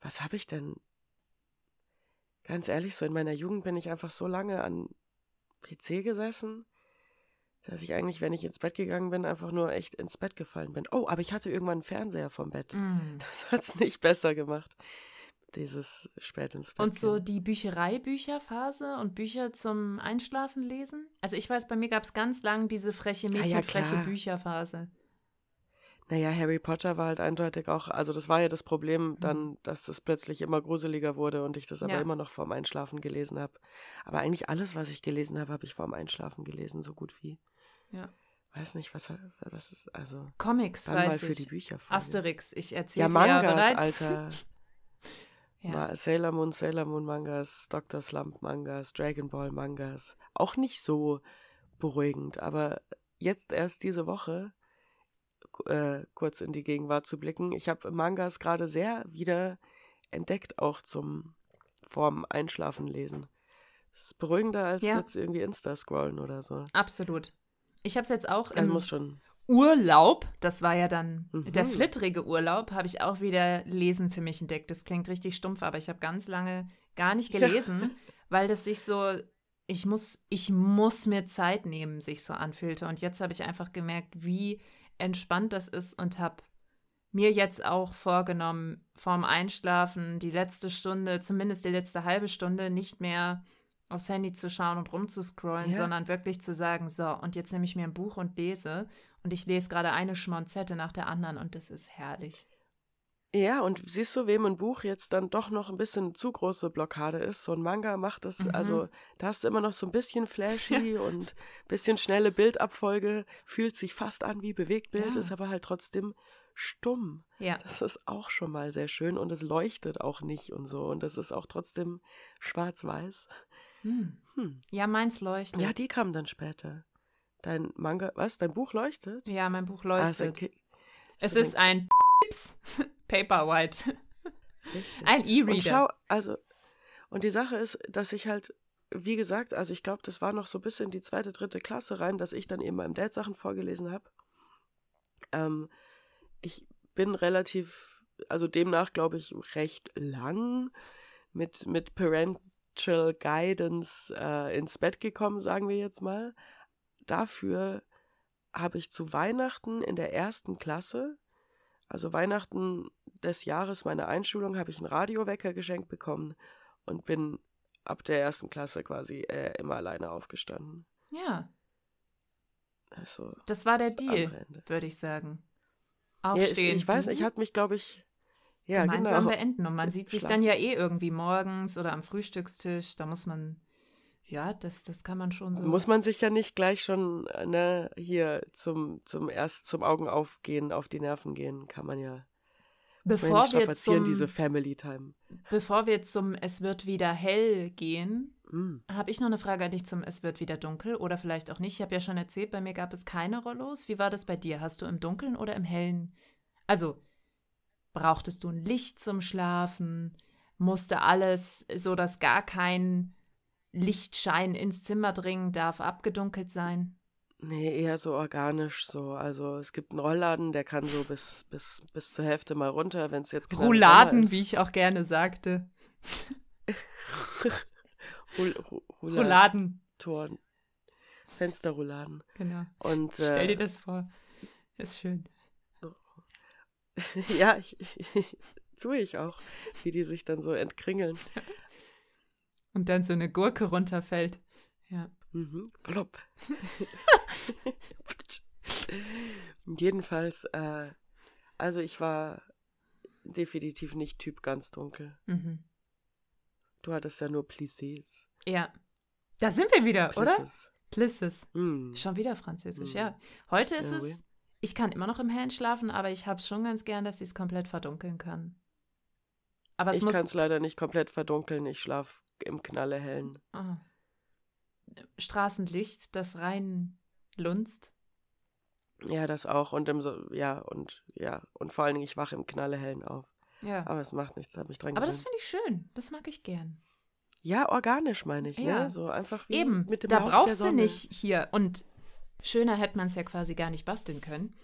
was habe ich denn? Ganz ehrlich, so in meiner Jugend bin ich einfach so lange an PC gesessen, dass ich eigentlich, wenn ich ins Bett gegangen bin, einfach nur echt ins Bett gefallen bin. Oh, aber ich hatte irgendwann einen Fernseher vom Bett. Mm. Das hat es nicht besser gemacht. Dieses spät ins Bett. Und so die Bücherei-Bücherphase und Bücher zum Einschlafen lesen? Also ich weiß, bei mir gab es ganz lang diese freche Ah ja, Mädchen, freche. Bücherphase. Naja, Harry Potter war halt eindeutig auch, also das war ja das Mhm. Problem dann, dass das plötzlich immer gruseliger wurde und ich das aber Ja. immer noch vorm Einschlafen gelesen habe. Aber eigentlich alles, was ich gelesen habe, habe ich vorm Einschlafen gelesen, so gut wie. Ja. weiß nicht, was, was ist, also Comics, dann weiß mal für ich. die Bücher. Asterix, ich Ja, erzählte ja, Mangas, bereits. Alter. Ja. Sailor Moon, Sailor Moon Mangas, Dr. Slump Mangas, Dragon Ball Mangas. Auch nicht so beruhigend, aber jetzt erst diese Woche äh, kurz in die Gegenwart zu blicken. Ich habe Mangas gerade sehr wieder entdeckt, auch zum vorm Einschlafen lesen. Das ist beruhigender als Ja. jetzt irgendwie Insta-Scrollen oder so. Absolut. Ich habe es jetzt auch im muss schon. Urlaub, das war ja dann Mhm. der flittrige Urlaub, habe ich auch wieder Lesen für mich entdeckt. Das klingt richtig stumpf, aber ich habe ganz lange gar nicht gelesen, weil das sich so, ich muss, ich muss mir Zeit nehmen, sich so anfühlte. Und jetzt habe ich einfach gemerkt, wie entspannt das ist und habe mir jetzt auch vorgenommen, vorm Einschlafen die letzte Stunde, zumindest die letzte halbe Stunde, nicht mehr aufs Handy zu schauen und rumzuscrollen, Ja. sondern wirklich zu sagen, so, und jetzt nehme ich mir ein Buch und lese. Und ich lese gerade eine Schmonzette nach der anderen und das ist herrlich. Ja, und siehst du, wem ein Buch jetzt dann doch noch ein bisschen zu große Blockade ist? So ein Manga macht das, Mhm. also da hast du immer noch so ein bisschen flashy und ein bisschen schnelle Bildabfolge, fühlt sich fast an wie Bewegtbild, Ja. ist aber halt trotzdem stumm. Ja, Das ist auch schon mal sehr schön und es leuchtet auch nicht und so und das ist auch trotzdem schwarz-weiß. hm. Hm. ja meins leuchtet. Ja, die kam dann später. Dein Manga, was? Dein Buch leuchtet? Ja, mein Buch Ah, ist ein leuchtet. Es ist ein Paperwhite. Richtig. Ein Und E-Reader. schau, also, und die Sache ist, dass ich halt, wie gesagt, also ich glaube, das war noch so bis in die zweite, dritte Klasse rein, dass ich dann eben meinem Dad Sachen vorgelesen habe. Ähm, ich bin relativ, also demnach glaube ich, recht lang mit, mit Parental Guidance äh, ins Bett gekommen, sagen wir jetzt mal. Dafür habe ich zu Weihnachten in der ersten Klasse, also Weihnachten des Jahres meiner Einschulung, habe ich einen Radiowecker geschenkt bekommen und bin ab der ersten Klasse quasi äh, immer alleine aufgestanden. Ja, Also, das war der Deal, würde ich sagen. Ja, ich, Aufstehen. ich weiß, ich hatte mich, glaube ich, ja, gemeinsam genau. beenden. Und man sieht sich dann ja eh irgendwie morgens oder am Frühstückstisch. Da muss man, ja, das, das kann man schon so. Muss man sich ja nicht gleich schon äh, ne, hier zum, zum erst zum Augen aufgehen, auf die Nerven gehen, kann man ja. man bevor nicht wir, zum, diese Family Time. bevor wir zum Es wird wieder hell gehen, Mm. habe ich noch eine Frage an dich zum Es wird wieder dunkel oder vielleicht auch nicht. Ich habe ja schon erzählt, bei mir gab es keine Rollos. Wie war das bei dir? Hast du im Dunkeln oder im Hellen? Also, brauchtest du ein Licht zum Schlafen? Musste alles, so dass gar kein Lichtschein ins Zimmer dringen darf, abgedunkelt sein? Nee, eher so organisch so. Also es gibt einen Rollladen, der kann so bis, bis, bis zur Hälfte mal runter, wenn es jetzt Rouladen, wie ich auch gerne sagte. Roul, Roul, Rouladen, Rollatoren. Fensterrouladen. genau. Und Stell äh, dir das vor. Ist schön. ja, ich, ich, tue ich auch, wie die sich dann so entkringeln. Und dann so eine Gurke runterfällt. Ja. Mhm. Plopp. Jedenfalls, äh, also ich war definitiv nicht Typ ganz dunkel. Mhm. Du hattest ja nur Plissés. Ja. Da sind wir wieder, oder? Plisses. Plisses. Mm. Schon wieder Französisch, Mhm. ja. Heute ist Ja, es, oui. ich kann immer noch im Hellen schlafen, aber ich habe es schon ganz gern, dass ich es komplett verdunkeln kann. Aber es Ich kann es leider nicht komplett verdunkeln. Ich schlafe im Knallehellen. Ah. Straßenlicht, das rein lunzt. Ja, das auch. Und im so, ja, und ja, und vor allen Dingen, ich wache im Knallehellen auf. Ja. Aber es macht nichts, habe mich dran Aber das gewöhnt. finde ich schön. Das mag ich gern. Ja, organisch meine ich, Ja. ne? So einfach wie Eben, mit dem da Lauf brauchst du nicht hier. Und schöner hätte man es ja quasi gar nicht basteln können.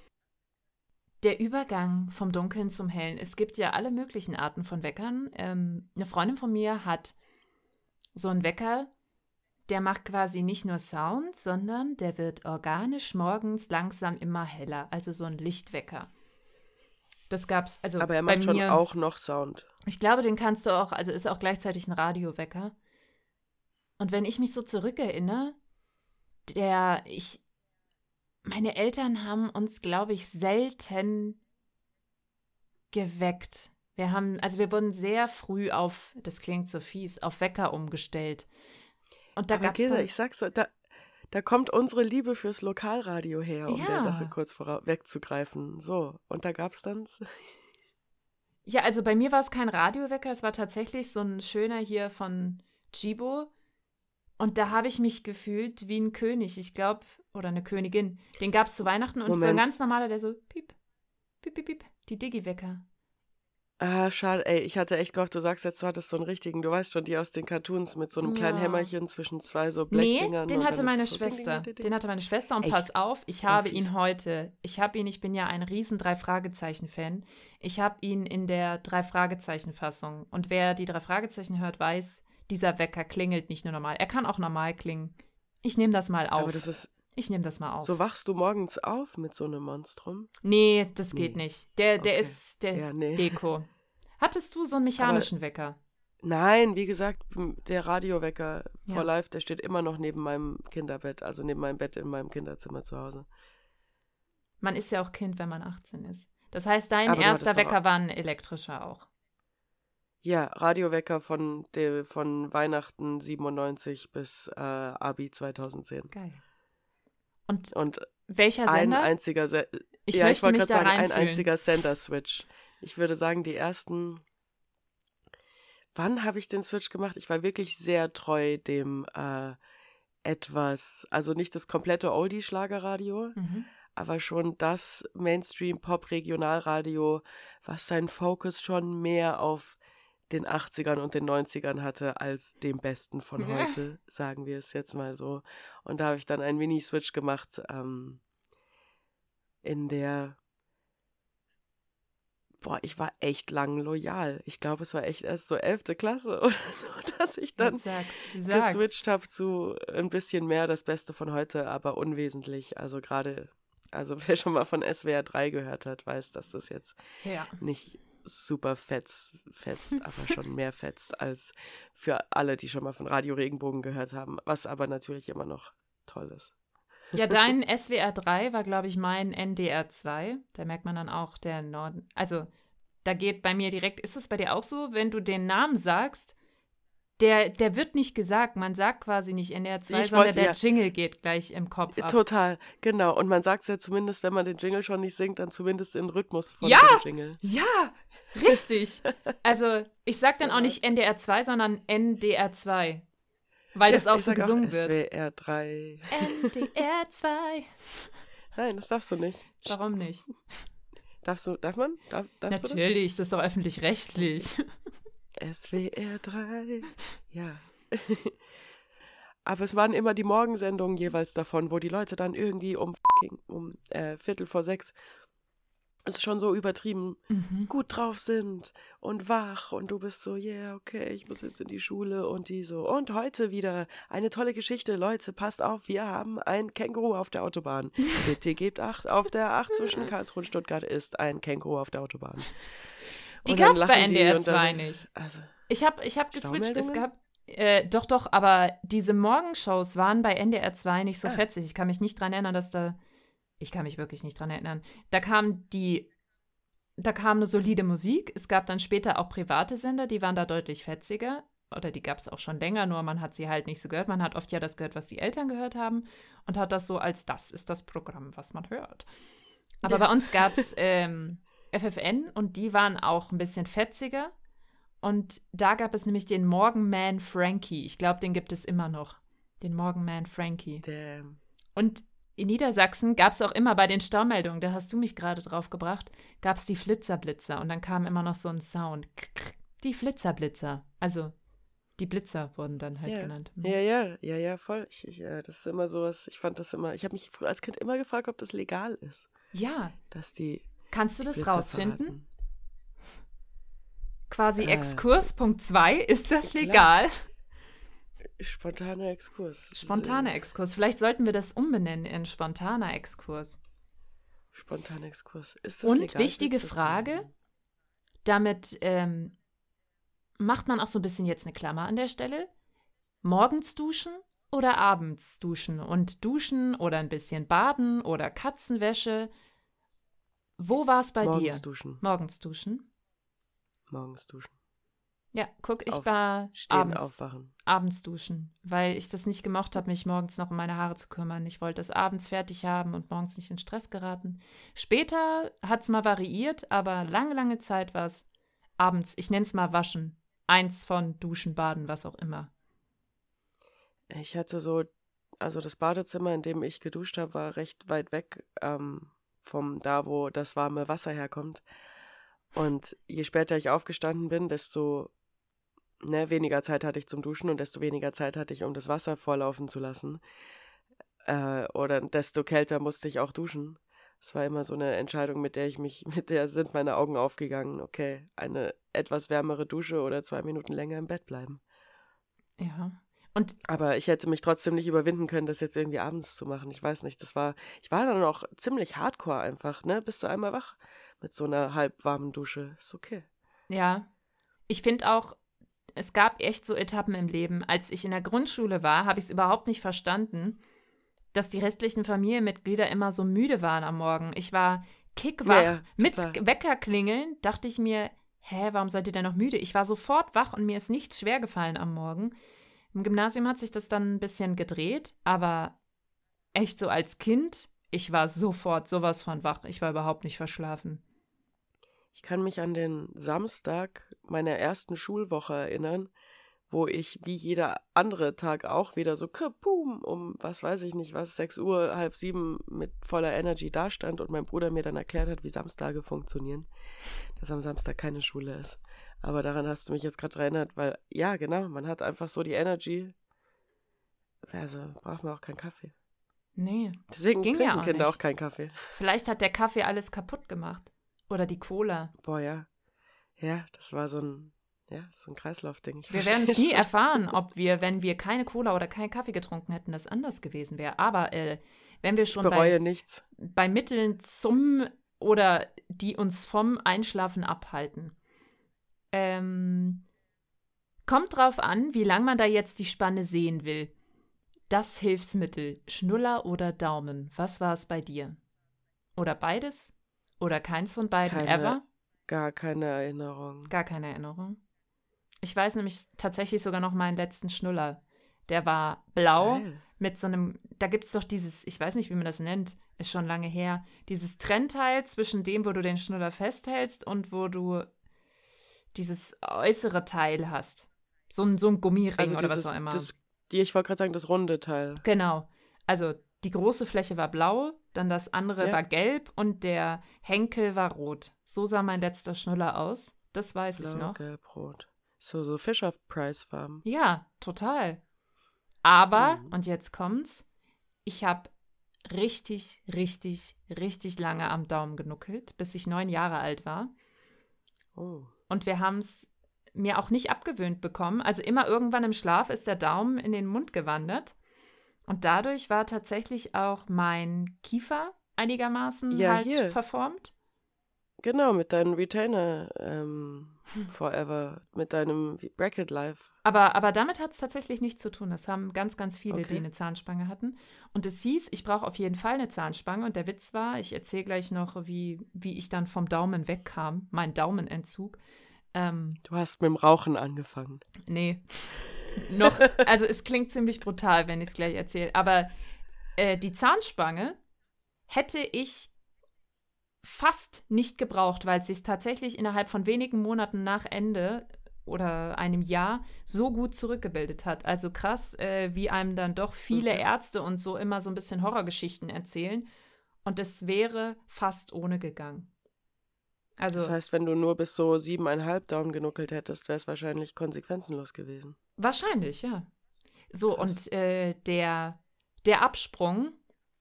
Der Übergang vom Dunkeln zum Hellen. Es gibt ja alle möglichen Arten von Weckern. Ähm, eine Freundin von mir hat so einen Wecker, der macht quasi nicht nur Sound, sondern der wird organisch morgens langsam immer heller. Also so ein Lichtwecker. Das gab's, also Aber er bei macht schon mir, auch noch Sound. ich glaube, den kannst du auch, also ist auch gleichzeitig ein Radiowecker. Und wenn ich mich so zurückerinnere, der, ich, meine Eltern haben uns, glaube ich, selten geweckt. Wir haben, also wir wurden sehr früh auf, das klingt so fies, auf Wecker umgestellt. Und da gab es ich sag's so, da, da kommt unsere Liebe fürs Lokalradio her, um Ja. der Sache kurz vorau- wegzugreifen. So, und da gab's dann. Ja, also bei mir war es kein Radiowecker, es war tatsächlich so ein schöner hier von Chibo. Und da habe ich mich gefühlt wie ein König, ich glaube, oder eine Königin. Den gab es zu Weihnachten und so ein Moment. ganz normaler, der so piep, piep, piep, piep, die Digi-Wecker. Ah, schade, ey, ich hatte echt gehofft, du sagst jetzt, du hattest so einen richtigen, du weißt schon, die aus den Cartoons mit so einem kleinen Ja. Hämmerchen zwischen zwei so Nee, Blechdingern. den und hatte meine so ding, ding, Schwester. ding. Den hatte meine Schwester und Echt? pass auf, ich Oh, habe fies. ihn heute, ich habe ihn, ich bin ja ein riesen Drei-Fragezeichen-Fan, ich habe ihn in der Drei-Fragezeichen-Fassung. Und wer die Drei-Fragezeichen hört, weiß, dieser Wecker klingelt nicht nur normal, er kann auch normal klingen. Ich nehme das mal auf. Aber das ist, ich nehme das mal auf. so wachst du morgens auf mit so einem Monstrum? nee, das geht Nee. nicht. Der, der Okay. ist, der ist Ja, nee. Deko. Hattest du so einen mechanischen Wecker? Nein, wie gesagt, der Radiowecker Ja. for Life, der steht immer noch neben meinem Kinderbett, also neben meinem Bett in meinem Kinderzimmer zu Hause. Man ist ja auch Kind, wenn man 18 ist. Das heißt, dein Aber erster Wecker war ein elektrischer auch. Ja, Radiowecker von, von Weihnachten 97 bis äh, Abi 2010. Geil. Und Und welcher ein Sender? einziger, Se ich ja, ich möchte wollte mich da sagen, ein reinfühlen. einziger Sender-Switch. Ich würde sagen, die ersten. Wann habe ich den Switch gemacht? Ich war wirklich sehr treu dem äh, etwas, also nicht das komplette Oldie-Schlagerradio, Mhm. aber schon das Mainstream-Pop-Regionalradio, was seinen Fokus schon mehr auf den 80ern und den 90ern hatte als dem Besten von heute, sagen wir es jetzt mal so. Und da habe ich dann einen Mini-Switch gemacht ähm, in der Boah, ich war echt lang loyal. Ich glaube, es war echt erst so 11. Klasse oder so, dass ich dann sag's. Sag's. geswitcht habe zu ein bisschen mehr das Beste von heute, aber unwesentlich. Also gerade, also wer schon mal von SWR 3 gehört hat, weiß, dass das jetzt Ja. nicht super fetzt, fetzt aber schon mehr fetzt als für alle, die schon mal von Radio Regenbogen gehört haben, was aber natürlich immer noch toll ist. Ja, dein SWR 3 war, glaube ich, mein NDR 2. Da merkt man dann auch der Norden. Also, da geht bei mir direkt, ist es bei dir auch so, wenn du den Namen sagst, der, der wird nicht gesagt. Man sagt quasi nicht NDR 2, Ich sondern wollte, der ja. Jingle geht gleich im Kopf ab. Total, genau. Und man sagt es ja zumindest, wenn man den Jingle schon nicht singt, dann zumindest den Rhythmus von Ja! dem Jingle. Ja, richtig. Also, ich sag dann auch nicht NDR 2, sondern NDR 2. Weil das Ja, auch ich so gesungen wird. SWR 3. NDR 2. Nein, das darfst du nicht. Warum nicht? Darfst du, darf man? Darf, darfst Natürlich, das ist doch öffentlich-rechtlich. das? SWR 3. Ja. Aber es waren immer die Morgensendungen jeweils davon, wo die Leute dann irgendwie um, um äh, Viertel vor sechs es ist schon so übertrieben Mhm. gut drauf sind und wach und du bist so, yeah, okay, ich muss jetzt in die Schule und die so, und heute wieder eine tolle Geschichte, Leute, passt auf, wir haben ein Känguru auf der Autobahn. Bitte gebt acht, auf der 8 zwischen Karlsruhe und Stuttgart ist ein Känguru auf der Autobahn. Die dann gab's bei NDR und dann- 2 nicht. Also, Ich habe ich hab geswitcht. Es gab. Äh, doch, doch, aber diese Morgenshows waren bei NDR 2 nicht so Ah. fetzig. Ich kann mich nicht dran erinnern, dass da. Ich kann mich wirklich nicht dran erinnern. Da kam die. Da kam eine solide Musik. Es gab dann später auch private Sender, die waren da deutlich fetziger. Oder die gab es auch schon länger, nur man hat sie halt nicht so gehört. Man hat oft ja das gehört, was die Eltern gehört haben und hat das so als das ist das Programm, was man hört. Aber Ja. bei uns gab es ähm, FFN und die waren auch ein bisschen fetziger. Und da gab es nämlich den Morgenman Frankie. Ich glaube, den gibt es immer noch. Den Morgenman Frankie. damn. Und in Niedersachsen gab es auch immer bei den Staumeldungen, da hast du mich gerade drauf gebracht, gab es die Flitzerblitzer. Und dann kam immer noch so ein Sound. Die Flitzerblitzer. Also die Blitzer wurden dann halt Ja. genannt. Mhm. Ja, ja, ja, ja, voll. Ich, ich, äh, das ist immer sowas, ich fand das immer, ich habe mich als Kind immer gefragt, ob das legal ist, Ja, dass die kannst du das Blitzer rausfinden? verraten. Quasi Äh, Exkurs Punkt 2, ist das klar. Spontaner Exkurs. Spontaner äh, Exkurs. Vielleicht sollten wir das umbenennen in spontaner Exkurs. Spontaner Exkurs. Ist das Und legal, wichtige Frage, damit ähm, macht man auch so ein bisschen jetzt eine Klammer an der Stelle. Morgens duschen oder abends duschen? Und duschen oder ein bisschen baden oder Katzenwäsche. Wo war es bei Morgens dir? duschen. Morgens duschen. Morgens duschen. Ja, guck, ich war abends, aufwachen. abends duschen, weil ich das nicht gemocht habe, mich morgens noch um meine Haare zu kümmern. Ich wollte das abends fertig haben und morgens nicht in Stress geraten. Später hat es mal variiert, aber lange, lange Zeit war es abends. Ich nenne es mal waschen. Eins von Duschen, Baden, was auch immer. Ich hatte so, also das Badezimmer, in dem ich geduscht habe, war recht weit weg ähm, vom da, wo das warme Wasser herkommt. Und je später ich aufgestanden bin, desto ne, weniger Zeit hatte ich zum Duschen und desto weniger Zeit hatte ich, um das Wasser vorlaufen zu lassen. Äh, oder desto kälter musste ich auch duschen. Es war immer so eine Entscheidung, mit der ich mich, mit der sind meine Augen aufgegangen. Okay, eine etwas wärmere Dusche oder zwei Minuten länger im Bett bleiben. Ja. Und Aber ich hätte mich trotzdem nicht überwinden können, das jetzt irgendwie abends zu machen. Ich weiß nicht, das war, ich war dann auch ziemlich hardcore einfach, ne? Bist du einmal wach mit so einer halbwarmen Dusche. Ist okay. Ja, ich finde auch, es gab echt so Etappen im Leben. Als ich in der Grundschule war, habe ich es überhaupt nicht verstanden, dass die restlichen Familienmitglieder immer so müde waren am Morgen. Ich war kickwach. Ja, Mit. Weckerklingeln dachte ich mir, hä, warum seid ihr denn noch müde? Ich war sofort wach und mir ist nichts schwer gefallen am Morgen. Im Gymnasium hat sich das dann ein bisschen gedreht, aber echt so als Kind, ich war sofort sowas von wach. Ich war überhaupt nicht verschlafen. Ich kann mich an den Samstag meiner ersten Schulwoche erinnern, wo ich wie jeder andere Tag auch wieder so kapum um, was weiß ich nicht was, 6 Uhr, halb sieben mit voller Energy dastand und mein Bruder mir dann erklärt hat, wie Samstage funktionieren, dass am Samstag keine Schule ist. Aber daran hast du mich jetzt gerade erinnert, weil, ja, genau, man hat einfach so die Energy. Also braucht man auch keinen Kaffee. Nee, Deswegen Ging ja trinken auch Kinder nicht. auch keinen Kaffee. Vielleicht hat der Kaffee alles kaputt gemacht. Oder die Cola. Boah, ja. Ja, das war so ein, ja, so ein Kreislaufding. Wir werden es nie erfahren, ob wir, wenn wir keine Cola oder keinen Kaffee getrunken hätten, das anders gewesen wäre. Aber äh, wenn wir schon bei, nichts. bei Mitteln zum oder die uns vom Einschlafen abhalten, ähm, kommt drauf an, wie lang man da jetzt die Spanne sehen will. Das Hilfsmittel, Schnuller oder Daumen, was war es bei dir? Oder beides? Oder keins von beiden Keine ever? Gar keine Erinnerung. Gar keine Erinnerung. Ich weiß nämlich tatsächlich sogar noch meinen letzten Schnuller. Der war blau Geil. mit so einem, da gibt es doch dieses, ich weiß nicht, wie man das nennt, ist schon lange her, dieses Trennteil zwischen dem, wo du den Schnuller festhältst und wo du dieses äußere Teil hast. So ein, so ein Gummiring Also oder dieses, was auch immer. Das, die, ich wollte gerade sagen, das runde Teil. Genau. Also die große Fläche war blau, dann das andere Ja. war gelb und der Henkel war rot. So sah mein letzter Schnuller aus. Das weiß ich Blau, noch. gelb, rot. So, so Fisher-Price-Farben. Ja, total. Aber, Mhm. und jetzt kommt's, ich habe richtig, richtig, richtig lange am Daumen genuckelt, bis ich neun Jahre alt war. Oh. Und wir haben es mir auch nicht abgewöhnt bekommen. Also immer irgendwann im Schlaf ist der Daumen in den Mund gewandert. Und dadurch war tatsächlich auch mein Kiefer einigermaßen Ja, halt hier. verformt. Genau, mit deinem Retainer ähm, Forever, mit deinem Bracket Life. Aber, aber damit hat es tatsächlich nichts zu tun. Das haben ganz, ganz viele, Okay. die eine Zahnspange hatten. Und es hieß, ich brauche auf jeden Fall eine Zahnspange. Und der Witz war, ich erzähle gleich noch, wie, wie ich dann vom Daumen wegkam, mein Daumenentzug. Ähm, Du hast mit dem Rauchen angefangen. nee, noch, also es klingt ziemlich brutal, wenn ich es gleich erzähle. Aber äh, die Zahnspange hätte ich fast nicht gebraucht, weil es sich tatsächlich innerhalb von wenigen Monaten nach Ende oder einem Jahr so gut zurückgebildet hat. Also krass, äh, wie einem dann doch viele. Ärzte und so immer so ein bisschen Horrorgeschichten erzählen. Und es wäre fast ohne gegangen. Also Das heißt, wenn du nur bis so siebeneinhalb Daumen genuckelt hättest, wäre es wahrscheinlich konsequenzenlos gewesen. Wahrscheinlich, ja. So, Krass. und äh, der, der Absprung,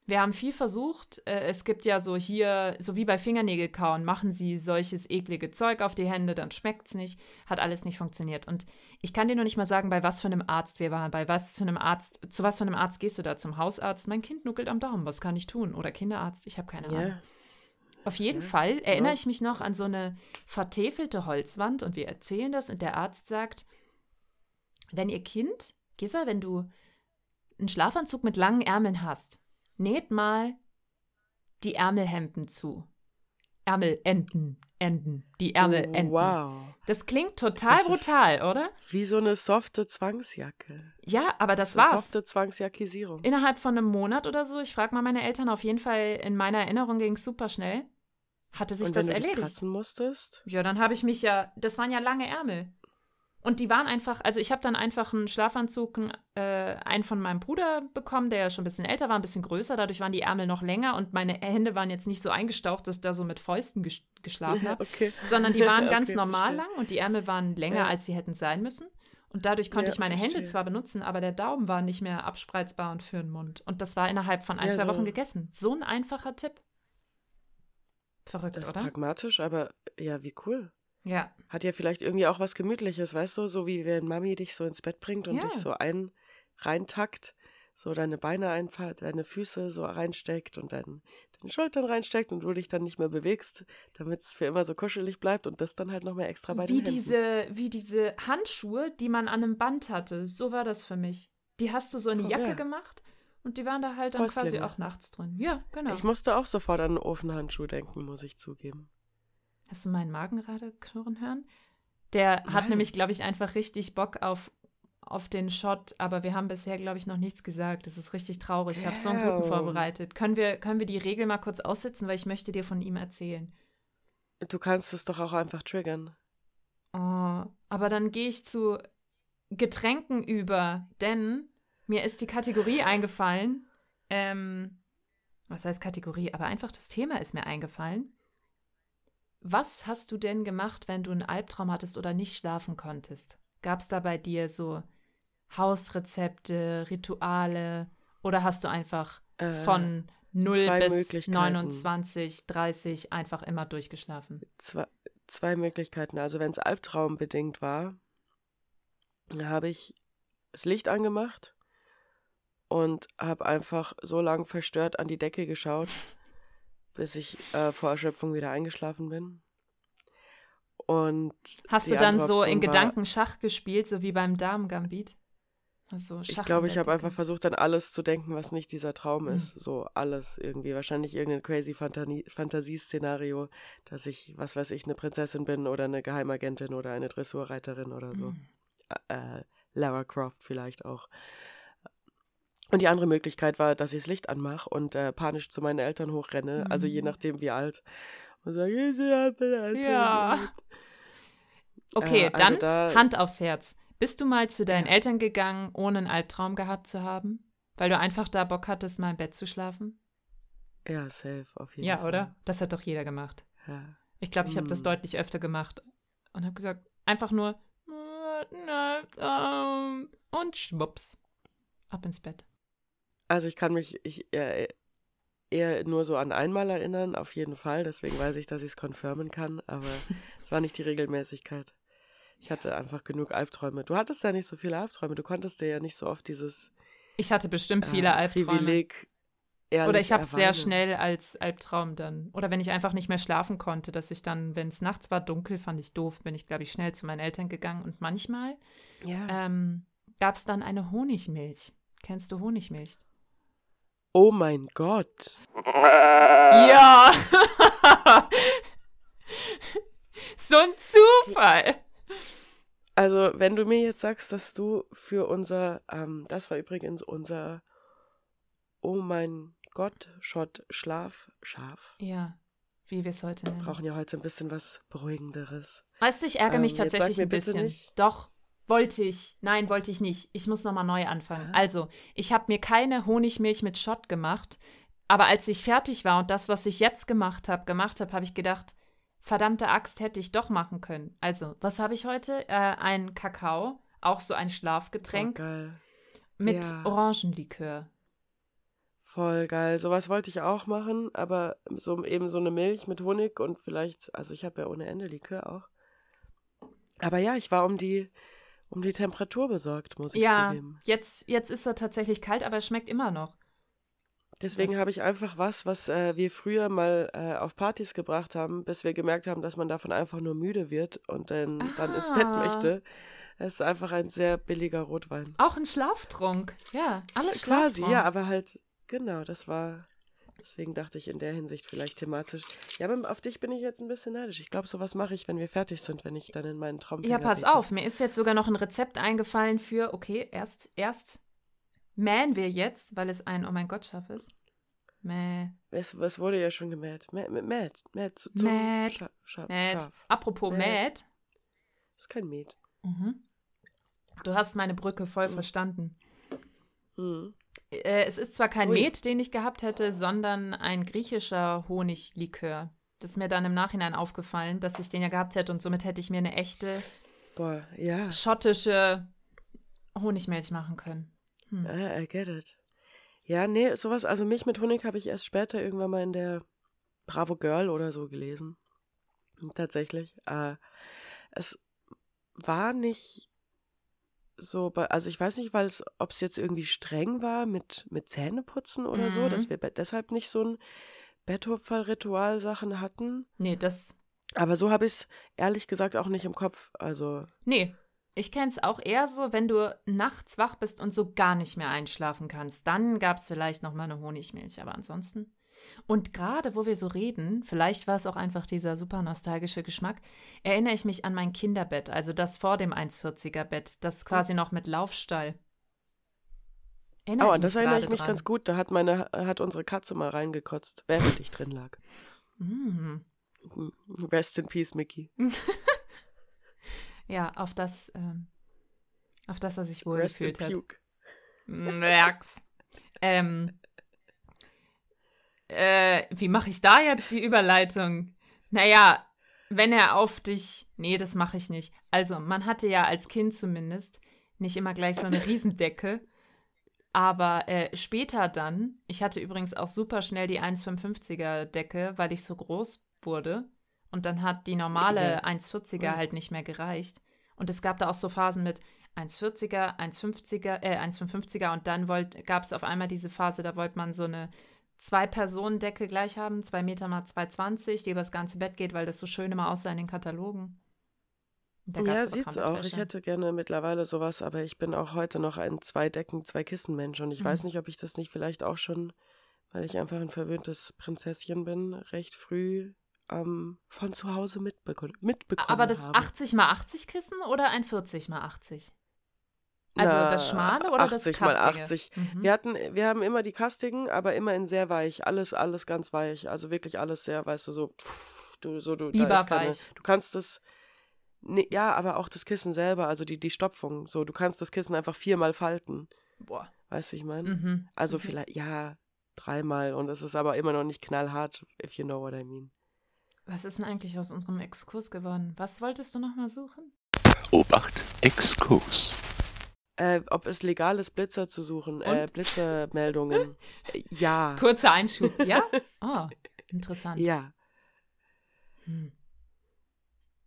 wir haben viel versucht. Äh, es gibt ja so hier, so wie bei Fingernägelkauen, machen sie solches eklige Zeug auf die Hände, dann schmeckt's nicht. Hat alles nicht funktioniert. Und ich kann dir noch nicht mal sagen, bei was für einem Arzt wir waren. Bei was für einem Arzt, zu was für einem Arzt gehst du da? Zum Hausarzt? Mein Kind nuckelt am Daumen, was kann ich tun? Oder Kinderarzt? Ich habe keine Ahnung. Ja. Auf jeden Ja, Fall erinnere ich mich noch an so eine vertäfelte Holzwand und wir erzählen das und der Arzt sagt, wenn ihr Kind, Gisa, wenn du einen Schlafanzug mit langen Ärmeln hast, näht mal die Ärmelhemden zu. Ärmelenden. Enden. Die Ärmelenden. Oh, wow. Das klingt total Das brutal, oder? Wie so eine softe Zwangsjacke. Ja, aber das eine war's. Softe Zwangsjackisierung. Innerhalb von einem Monat oder so, ich frage mal meine Eltern, auf jeden Fall in meiner Erinnerung ging es super schnell. Hatte sich Und das wenn du dich erledigt. kratzen musstest? Ja, dann habe ich mich ja, das waren ja lange Ärmel. Und die waren einfach, also ich habe dann einfach einen Schlafanzug, einen, äh, einen von meinem Bruder bekommen, der ja schon ein bisschen älter war, ein bisschen größer. Dadurch waren die Ärmel noch länger und meine Hände waren jetzt nicht so eingestaucht, dass ich da so mit Fäusten ges geschlafen habe, okay. sondern die waren ganz Okay, normal verstehe. lang und die Ärmel waren länger, Ja. als sie hätten sein müssen. Und dadurch konnte Ja, ich meine Hände verstehe. zwar benutzen, aber der Daumen war nicht mehr abspreizbar und für den Mund. Und das war innerhalb von ein, Ja, zwei so- Wochen gegessen. So ein einfacher Tipp. Verrückt, Das ist oder? pragmatisch, aber ja, wie cool. Ja. Hat ja vielleicht irgendwie auch was Gemütliches, weißt du, so wie wenn Mami dich so ins Bett bringt und Ja. dich so ein reintackt, so deine Beine einfach, deine Füße so reinsteckt und dein, deine Schultern reinsteckt und du dich dann nicht mehr bewegst, damit es für immer so kuschelig bleibt und das dann halt noch mehr extra bei Wie den Händen. diese, wie diese Handschuhe, die man an einem Band hatte. So war das für mich. Die hast du so in die Jacke ja. gemacht und die waren da halt dann quasi Fäustlinge. auch nachts drin. Ja, genau. Ich musste auch sofort an einen Ofenhandschuh denken, muss ich zugeben. Hast du meinen Magen gerade knurren hören? Der hat Nein. nämlich, glaube ich, einfach richtig Bock auf, auf den Shot, aber wir haben bisher, glaube ich, noch nichts gesagt. Das ist richtig traurig. Ich habe so einen guten vorbereitet. Können wir, können wir die Regel mal kurz aussitzen, weil ich möchte dir von ihm erzählen. Du kannst es doch auch einfach triggern. Oh, aber dann gehe ich zu Getränken über, denn mir ist die Kategorie eingefallen. Ähm, was heißt Kategorie? Aber einfach das Thema ist mir eingefallen. Was hast du denn gemacht, wenn du einen Albtraum hattest oder nicht schlafen konntest? Gab es da bei dir so Hausrezepte, Rituale oder hast du einfach Äh, von 0 zwei bis Möglichkeiten. 29, 30 einfach immer durchgeschlafen? zwei, zwei Möglichkeiten. Also wenn es albtraumbedingt war, habe ich das Licht angemacht und habe einfach so lang verstört an die Decke geschaut, bis ich äh, vor Erschöpfung wieder eingeschlafen bin. Und Hast du dann so in war- Gedanken Schach gespielt, so wie beim Damen-Gambit? Also ich Schach glaube, an ich habe einfach versucht, an alles zu denken, was nicht dieser Traum Hm. ist. So alles irgendwie. Wahrscheinlich irgendein crazy Fantasieszenario, dass ich, was weiß ich, eine Prinzessin bin oder eine Geheimagentin oder eine Dressurreiterin oder so. Mhm. äh, Lara Croft vielleicht auch. Und die andere Möglichkeit war, dass ich das Licht anmache und äh, panisch zu meinen Eltern hochrenne, also je Mhm. nachdem wie alt. Und sage, ich meine Eltern Ja. Okay, Äh, also dann da- Hand aufs Herz. Bist du mal zu deinen Ja. Eltern gegangen, ohne einen Albtraum gehabt zu haben? Weil du einfach da Bock hattest, mal im Bett zu schlafen? Ja, safe, auf jeden Ja, Fall. oder? Das hat doch jeder gemacht. Ja. Ich glaube, ich habe das Mm. deutlich öfter gemacht und habe gesagt, einfach nur "Äh, ähm", und schwupps, ab ins Bett. Also ich kann mich ich, eher, eher nur so an einmal erinnern, auf jeden Fall. Deswegen weiß ich, dass ich es confirmen kann, aber es war nicht die Regelmäßigkeit. Ich hatte einfach genug Albträume. Du hattest ja nicht so viele Albträume. Du konntest dir ja nicht so oft dieses Ich hatte bestimmt viele äh, Albträume. Privileg Oder ich habe es sehr schnell als Albtraum dann. Oder wenn ich einfach nicht mehr schlafen konnte, dass ich dann, wenn es nachts war, dunkel, fand ich doof, bin ich, glaube ich, schnell zu meinen Eltern gegangen. Und manchmal Ja. ähm, gab es dann eine Honigmilch. Kennst du Honigmilch? Oh mein Gott. Ja! so ein Zufall! Also, wenn du mir jetzt sagst, dass du für unser, ähm, das war übrigens unser Oh mein Gott, Shot Schlaf, Schaf. Ja, wie wir es heute Wir nennen. brauchen ja heute ein bisschen was Beruhigenderes. Weißt du, ich ärgere mich Ähm, tatsächlich ein bisschen. nicht. Doch, wollte ich. Nein, wollte ich nicht. Ich muss nochmal neu anfangen. Ah. Also, ich habe mir keine Honigmilch mit Schott gemacht, aber als ich fertig war und das, was ich jetzt gemacht habe, gemacht habe, habe ich gedacht, verdammte Axt hätte ich doch machen können. Also, was habe ich heute? Äh, ein Kakao, auch so ein Schlafgetränk geil. mit ja. Orangenlikör. Voll geil. Sowas wollte ich auch machen, aber so eben so eine Milch mit Honig und vielleicht, also ich habe ja ohne Ende Likör auch. Aber ja, ich war um die um die Temperatur besorgt, muss ich Ja, zugeben. jetzt, jetzt ist er tatsächlich kalt, aber er schmeckt immer noch. Deswegen habe ich einfach was, was äh, wir früher mal äh, auf Partys gebracht haben, bis wir gemerkt haben, dass man davon einfach nur müde wird und dann, dann ins Bett Ah. möchte. Es ist einfach ein sehr billiger Rotwein. Auch ein Schlaftrunk. Ja, alles Quasi, Schlaftrunk. ja, aber halt, genau, das war Deswegen dachte ich in der Hinsicht vielleicht thematisch. Ja, aber auf dich bin ich jetzt ein bisschen neidisch. Ich glaube, sowas mache ich, wenn wir fertig sind, wenn ich dann in meinen Traum. Ja, pass auf, mir ist jetzt sogar noch ein Rezept eingefallen für, okay, erst, erst mähen wir jetzt, weil es ein Oh mein Gott scharf ist. Mäh. Es, es wurde ja schon gemäht. Mäht, mäht, mäht, zu, zu Mäht, Scha scha Mäht. scharf. Apropos Mäht. Ist kein Mäht. Mhm. Du hast meine Brücke voll Mhm. verstanden. Hm. Äh, es ist zwar kein Ui. Met, den ich gehabt hätte, sondern ein griechischer Honiglikör. Das ist mir dann im Nachhinein aufgefallen, dass ich den ja gehabt hätte und somit hätte ich mir eine echte Boah, ja. schottische Honigmilch machen können. Hm. Ah, I get it. Ja, nee, sowas, also Milch mit Honig habe ich erst später irgendwann mal in der Bravo Girl oder so gelesen. Tatsächlich. Äh, es war nicht so, bei, also ich weiß nicht, weil es, ob es jetzt irgendwie streng war mit, mit Zähneputzen oder so, Mhm. dass wir be- deshalb nicht so ein Betthupferl-Ritual-Sachen hatten. Nee, das. Aber so habe ich es ehrlich gesagt auch nicht im Kopf. Also, Nee. Ich kenne es auch eher so, wenn du nachts wach bist und so gar nicht mehr einschlafen kannst. Dann gab es vielleicht noch mal eine Honigmilch, aber ansonsten. Und gerade wo wir so reden, vielleicht war es auch einfach dieser super nostalgische Geschmack, erinnere ich mich an mein Kinderbett, also das vor dem 1,40er Bett, das quasi noch mit Laufstall. Erinnere oh, ich an das erinnere ich mich dran. ganz gut. Da hat meine, hat unsere Katze mal reingekotzt, während ich drin lag. Mm. Rest in peace, Mickey. Ja, auf das, ähm, auf das er sich wohl Rest gefühlt hat. Merks. ähm, äh, wie mache ich da jetzt die Überleitung? Naja, wenn er auf dich. Nee, das mache ich nicht. Also, man hatte ja als Kind zumindest nicht immer gleich so eine Riesendecke. Aber äh, später dann, ich hatte übrigens auch super schnell die 1,55er Decke, weil ich so groß wurde. Und dann hat die normale Ja. 1,40er halt nicht mehr gereicht. Und es gab da auch so Phasen mit 1,40er, 1,50er, äh, 1,55er und dann gab es auf einmal diese Phase, da wollte man so eine Zwei-Personen-Decke gleich haben, 2 Meter mal 2,20, die über das ganze Bett geht, weil das so schön immer aussah in den Katalogen. Ja, sieht's auch. Ich hätte gerne mittlerweile sowas, aber ich bin auch heute noch ein Zwei-Decken, Zwei-Kissen-Mensch und ich Mhm. weiß nicht, ob ich das nicht vielleicht auch schon, weil ich einfach ein verwöhntes Prinzesschen bin, recht früh ähm, von zu Hause mitbekommen, mitbekommen Aber das habe. 80 mal 80 Kissen oder ein 40 mal 80? Also Na, das schmale oder 80 das mal kastige? 80. Mhm. Wir hatten, wir haben immer die kastigen, aber immer in sehr weich. Alles, alles ganz weich. Also wirklich alles sehr, weißt du, so, pff, du, so, du, da ist keine, du kannst es, nee, ja, aber auch das Kissen selber, also die, die Stopfung, so, du kannst das Kissen einfach viermal falten. Boah. Weißt du, wie ich meine? Mhm. Also Mhm. vielleicht, ja, dreimal und es ist aber immer noch nicht knallhart, if you know what I mean. Was ist denn eigentlich aus unserem Exkurs geworden? Was wolltest du nochmal suchen? Obacht, Exkurs. Äh, ob es legal ist, Blitzer zu suchen, äh? Blitzermeldungen. Äh, ja. Kurzer Einschub, ja? Oh, interessant. Ja, Hm.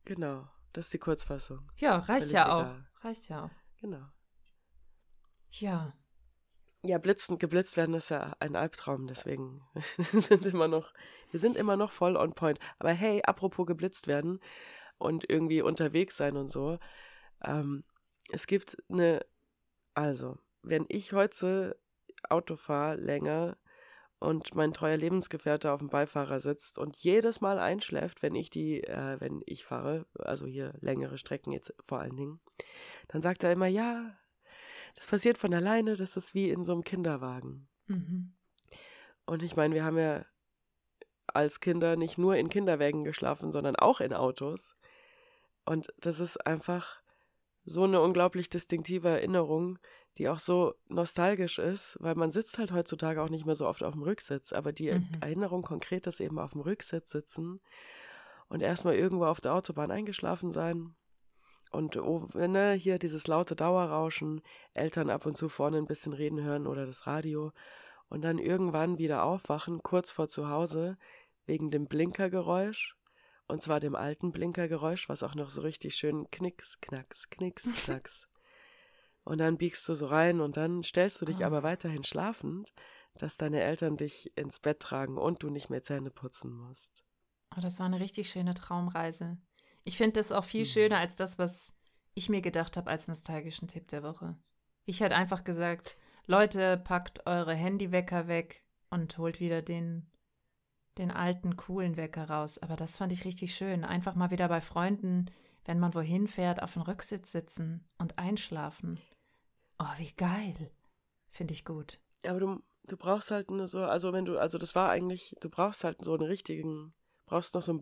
genau. Das ist die Kurzfassung. Ja, reicht Völlig ja auch. egal. Reicht ja auch. Genau. Ja. Ja, blitzen, geblitzt werden ist ja ein Albtraum, deswegen sind immer noch, wir sind immer noch voll on point. Aber hey, apropos geblitzt werden und irgendwie unterwegs sein und so, ähm, es gibt eine, also, wenn ich heute Auto fahre länger und mein treuer Lebensgefährte auf dem Beifahrer sitzt und jedes Mal einschläft, wenn ich die, äh, wenn ich fahre, also hier längere Strecken jetzt vor allen Dingen, dann sagt er immer, ja, das passiert von alleine, das ist wie in so einem Kinderwagen. Mhm. Und ich meine, wir haben ja als Kinder nicht nur in Kinderwägen geschlafen, sondern auch in Autos. Und das ist einfach so eine unglaublich distinktive Erinnerung, die auch so nostalgisch ist, weil man sitzt halt heutzutage auch nicht mehr so oft auf dem Rücksitz, aber die Mhm. Erinnerung konkret ist eben auf dem Rücksitz sitzen und erstmal irgendwo auf der Autobahn eingeschlafen sein. Und oh, ne, hier dieses laute Dauerrauschen, Eltern ab und zu vorne ein bisschen reden hören oder das Radio und dann irgendwann wieder aufwachen, kurz vor zu Hause, wegen dem Blinkergeräusch. Und zwar dem alten Blinkergeräusch, was auch noch so richtig schön knicks, knacks, knicks, knacks. Und dann biegst du so rein und dann stellst du dich Ah. aber weiterhin schlafend, dass deine Eltern dich ins Bett tragen und du nicht mehr Zähne putzen musst. Oh, das war eine richtig schöne Traumreise. Ich finde das auch viel Mhm. schöner als das, was ich mir gedacht habe als nostalgischen Tipp der Woche. Ich hätte einfach gesagt, Leute, packt eure Handywecker weg und holt wieder den, den alten, coolen Wecker raus. Aber das fand ich richtig schön. Einfach mal wieder bei Freunden, wenn man wohin fährt, auf dem Rücksitz sitzen und einschlafen. Oh, wie geil. Finde ich gut. Aber du, du brauchst halt nur so, also wenn du, also das war eigentlich, du brauchst halt so einen richtigen, brauchst noch so einen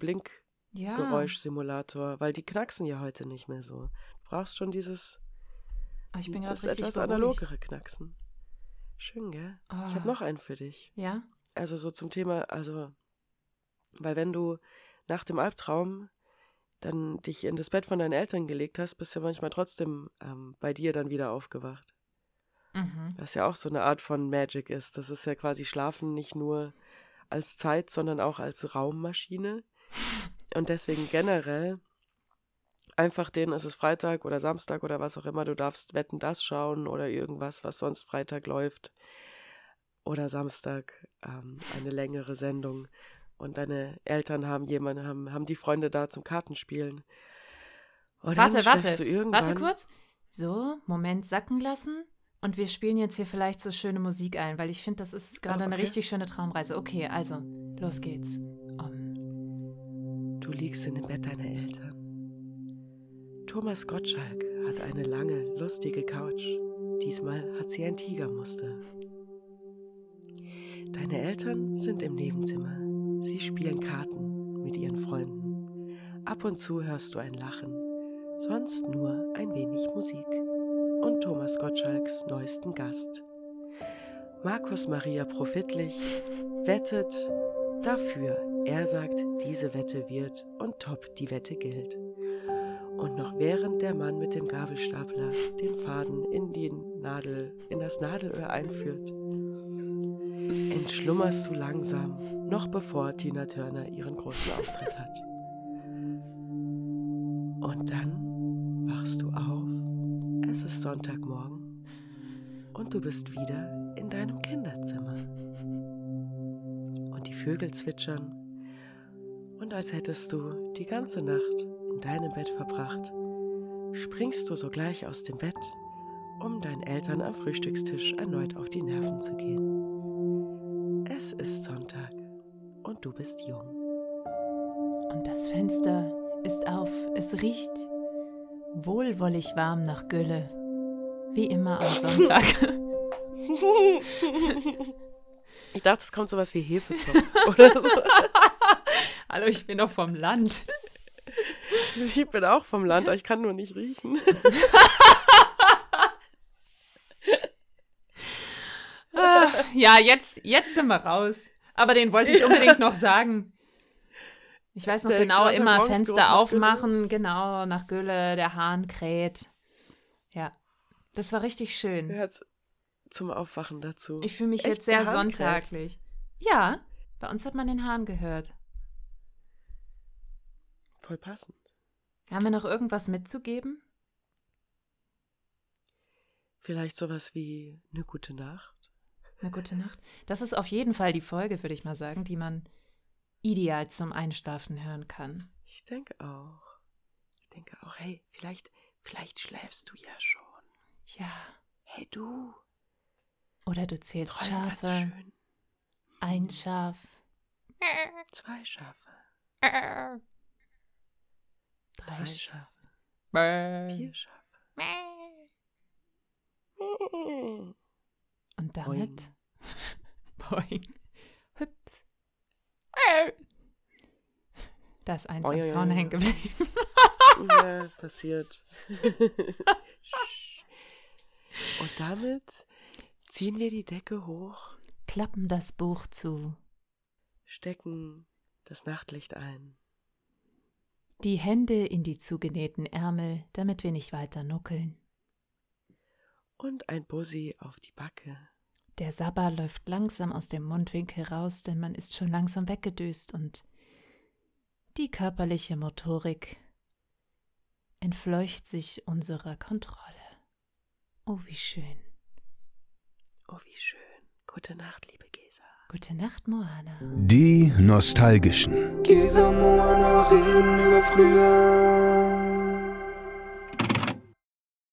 Ja. Blinkgeräuschsimulator, weil die knacksen ja heute nicht mehr so. Du brauchst schon dieses, Oh, ich bin das richtig etwas beruhigt. analogere Knacksen. Schön, gell? Ich Oh. habe noch einen für dich. Ja? Also so zum Thema, also, weil wenn du nach dem Albtraum dann dich in das Bett von deinen Eltern gelegt hast, bist du ja manchmal trotzdem ähm, bei dir dann wieder aufgewacht. Mhm. Was ja auch so eine Art von Magic ist. Das ist ja quasi Schlafen nicht nur als Zeit, sondern auch als Raummaschine. Und deswegen generell einfach den, es ist Freitag oder Samstag oder was auch immer, du darfst Wetten das schauen oder irgendwas, was sonst Freitag läuft. Oder Samstag ähm, eine längere Sendung. Und deine Eltern haben jemanden, haben, haben die Freunde da zum Kartenspielen. Und Warte, warte. Warte kurz. So, Moment sacken lassen. Und wir spielen jetzt hier vielleicht so schöne Musik ein, weil ich finde, das ist gerade Oh, eine okay. richtig schöne Traumreise. Okay, also, los geht's. Um, Du liegst in dem Bett deiner Eltern. Thomas Gottschalk hat eine lange, lustige Couch. Diesmal hat sie ein Tigermuster. Deine Eltern sind im Nebenzimmer. Sie spielen Karten mit ihren Freunden. Ab und zu hörst du ein Lachen, sonst nur ein wenig Musik und Thomas Gottschalks neuesten Gast. Markus Maria Profitlich wettet dafür. Er sagt, diese Wette wird und top, die Wette gilt. Und noch während der Mann mit dem Gabelstapler den Faden in die Nadel, in das Nadelöhr einführt, entschlummerst du langsam, noch bevor Tina Turner ihren großen Auftritt hat. Und dann wachst du auf, es ist Sonntagmorgen und du bist wieder in deinem Kinderzimmer. Und die Vögel zwitschern und als hättest du die ganze Nacht in deinem Bett verbracht, springst du sogleich aus dem Bett, um deinen Eltern am Frühstückstisch erneut auf die Nerven zu gehen. Es ist Sonntag und du bist jung. und das Fenster ist auf. Es riecht wohlwollig warm nach Gülle. Wie immer am Sonntag. Ich dachte, es kommt sowas wie Hefezopf oder so. Hallo, ich bin doch vom Land. Ich bin auch vom Land, aber ich kann nur nicht riechen. Ah, ja, jetzt, jetzt sind wir raus. Aber den wollte ich unbedingt noch sagen. Ich weiß noch Der genau, immer Fenster aufmachen, genau, nach Gülle, der Hahn kräht. Ja, das war richtig schön. Gehört zum Aufwachen dazu. Ich fühle mich Echt, jetzt sehr Hahn kräht? sonntaglich. Ja, bei uns hat man den Hahn gehört. Voll passend. Haben wir noch irgendwas mitzugeben? Vielleicht sowas wie eine gute Nacht. Eine gute Nacht. Das ist auf jeden Fall die Folge, würde ich mal sagen, die man ideal zum Einschlafen hören kann. Ich denke auch. Ich denke auch, hey, vielleicht, vielleicht schläfst du ja schon. Ja. Hey du, Oder du zählst träum Schafe. schön. Ein Schaf. Zwei Schafe, Drei drei Schafe. Schafe, vier Schafe. Und damit. Boing. Hüpf. Da ist eins am Boing. Zaun hängen geblieben. Ja, passiert. Und damit ziehen wir die Decke hoch, Klappen das Buch zu. stecken das Nachtlicht ein. Die Hände in die zugenähten Ärmel, damit wir nicht weiter nuckeln. Und ein Bussi auf die Backe. Der Sabber läuft langsam aus dem Mundwinkel raus, denn man ist schon langsam weggedöst und die körperliche Motorik entfleucht sich unserer Kontrolle. Oh, wie schön. Oh, wie schön. Gute Nacht, liebe Gesa. Gute Nacht, Moana. Die Nostalgischen. Gesa Moana reden über früher.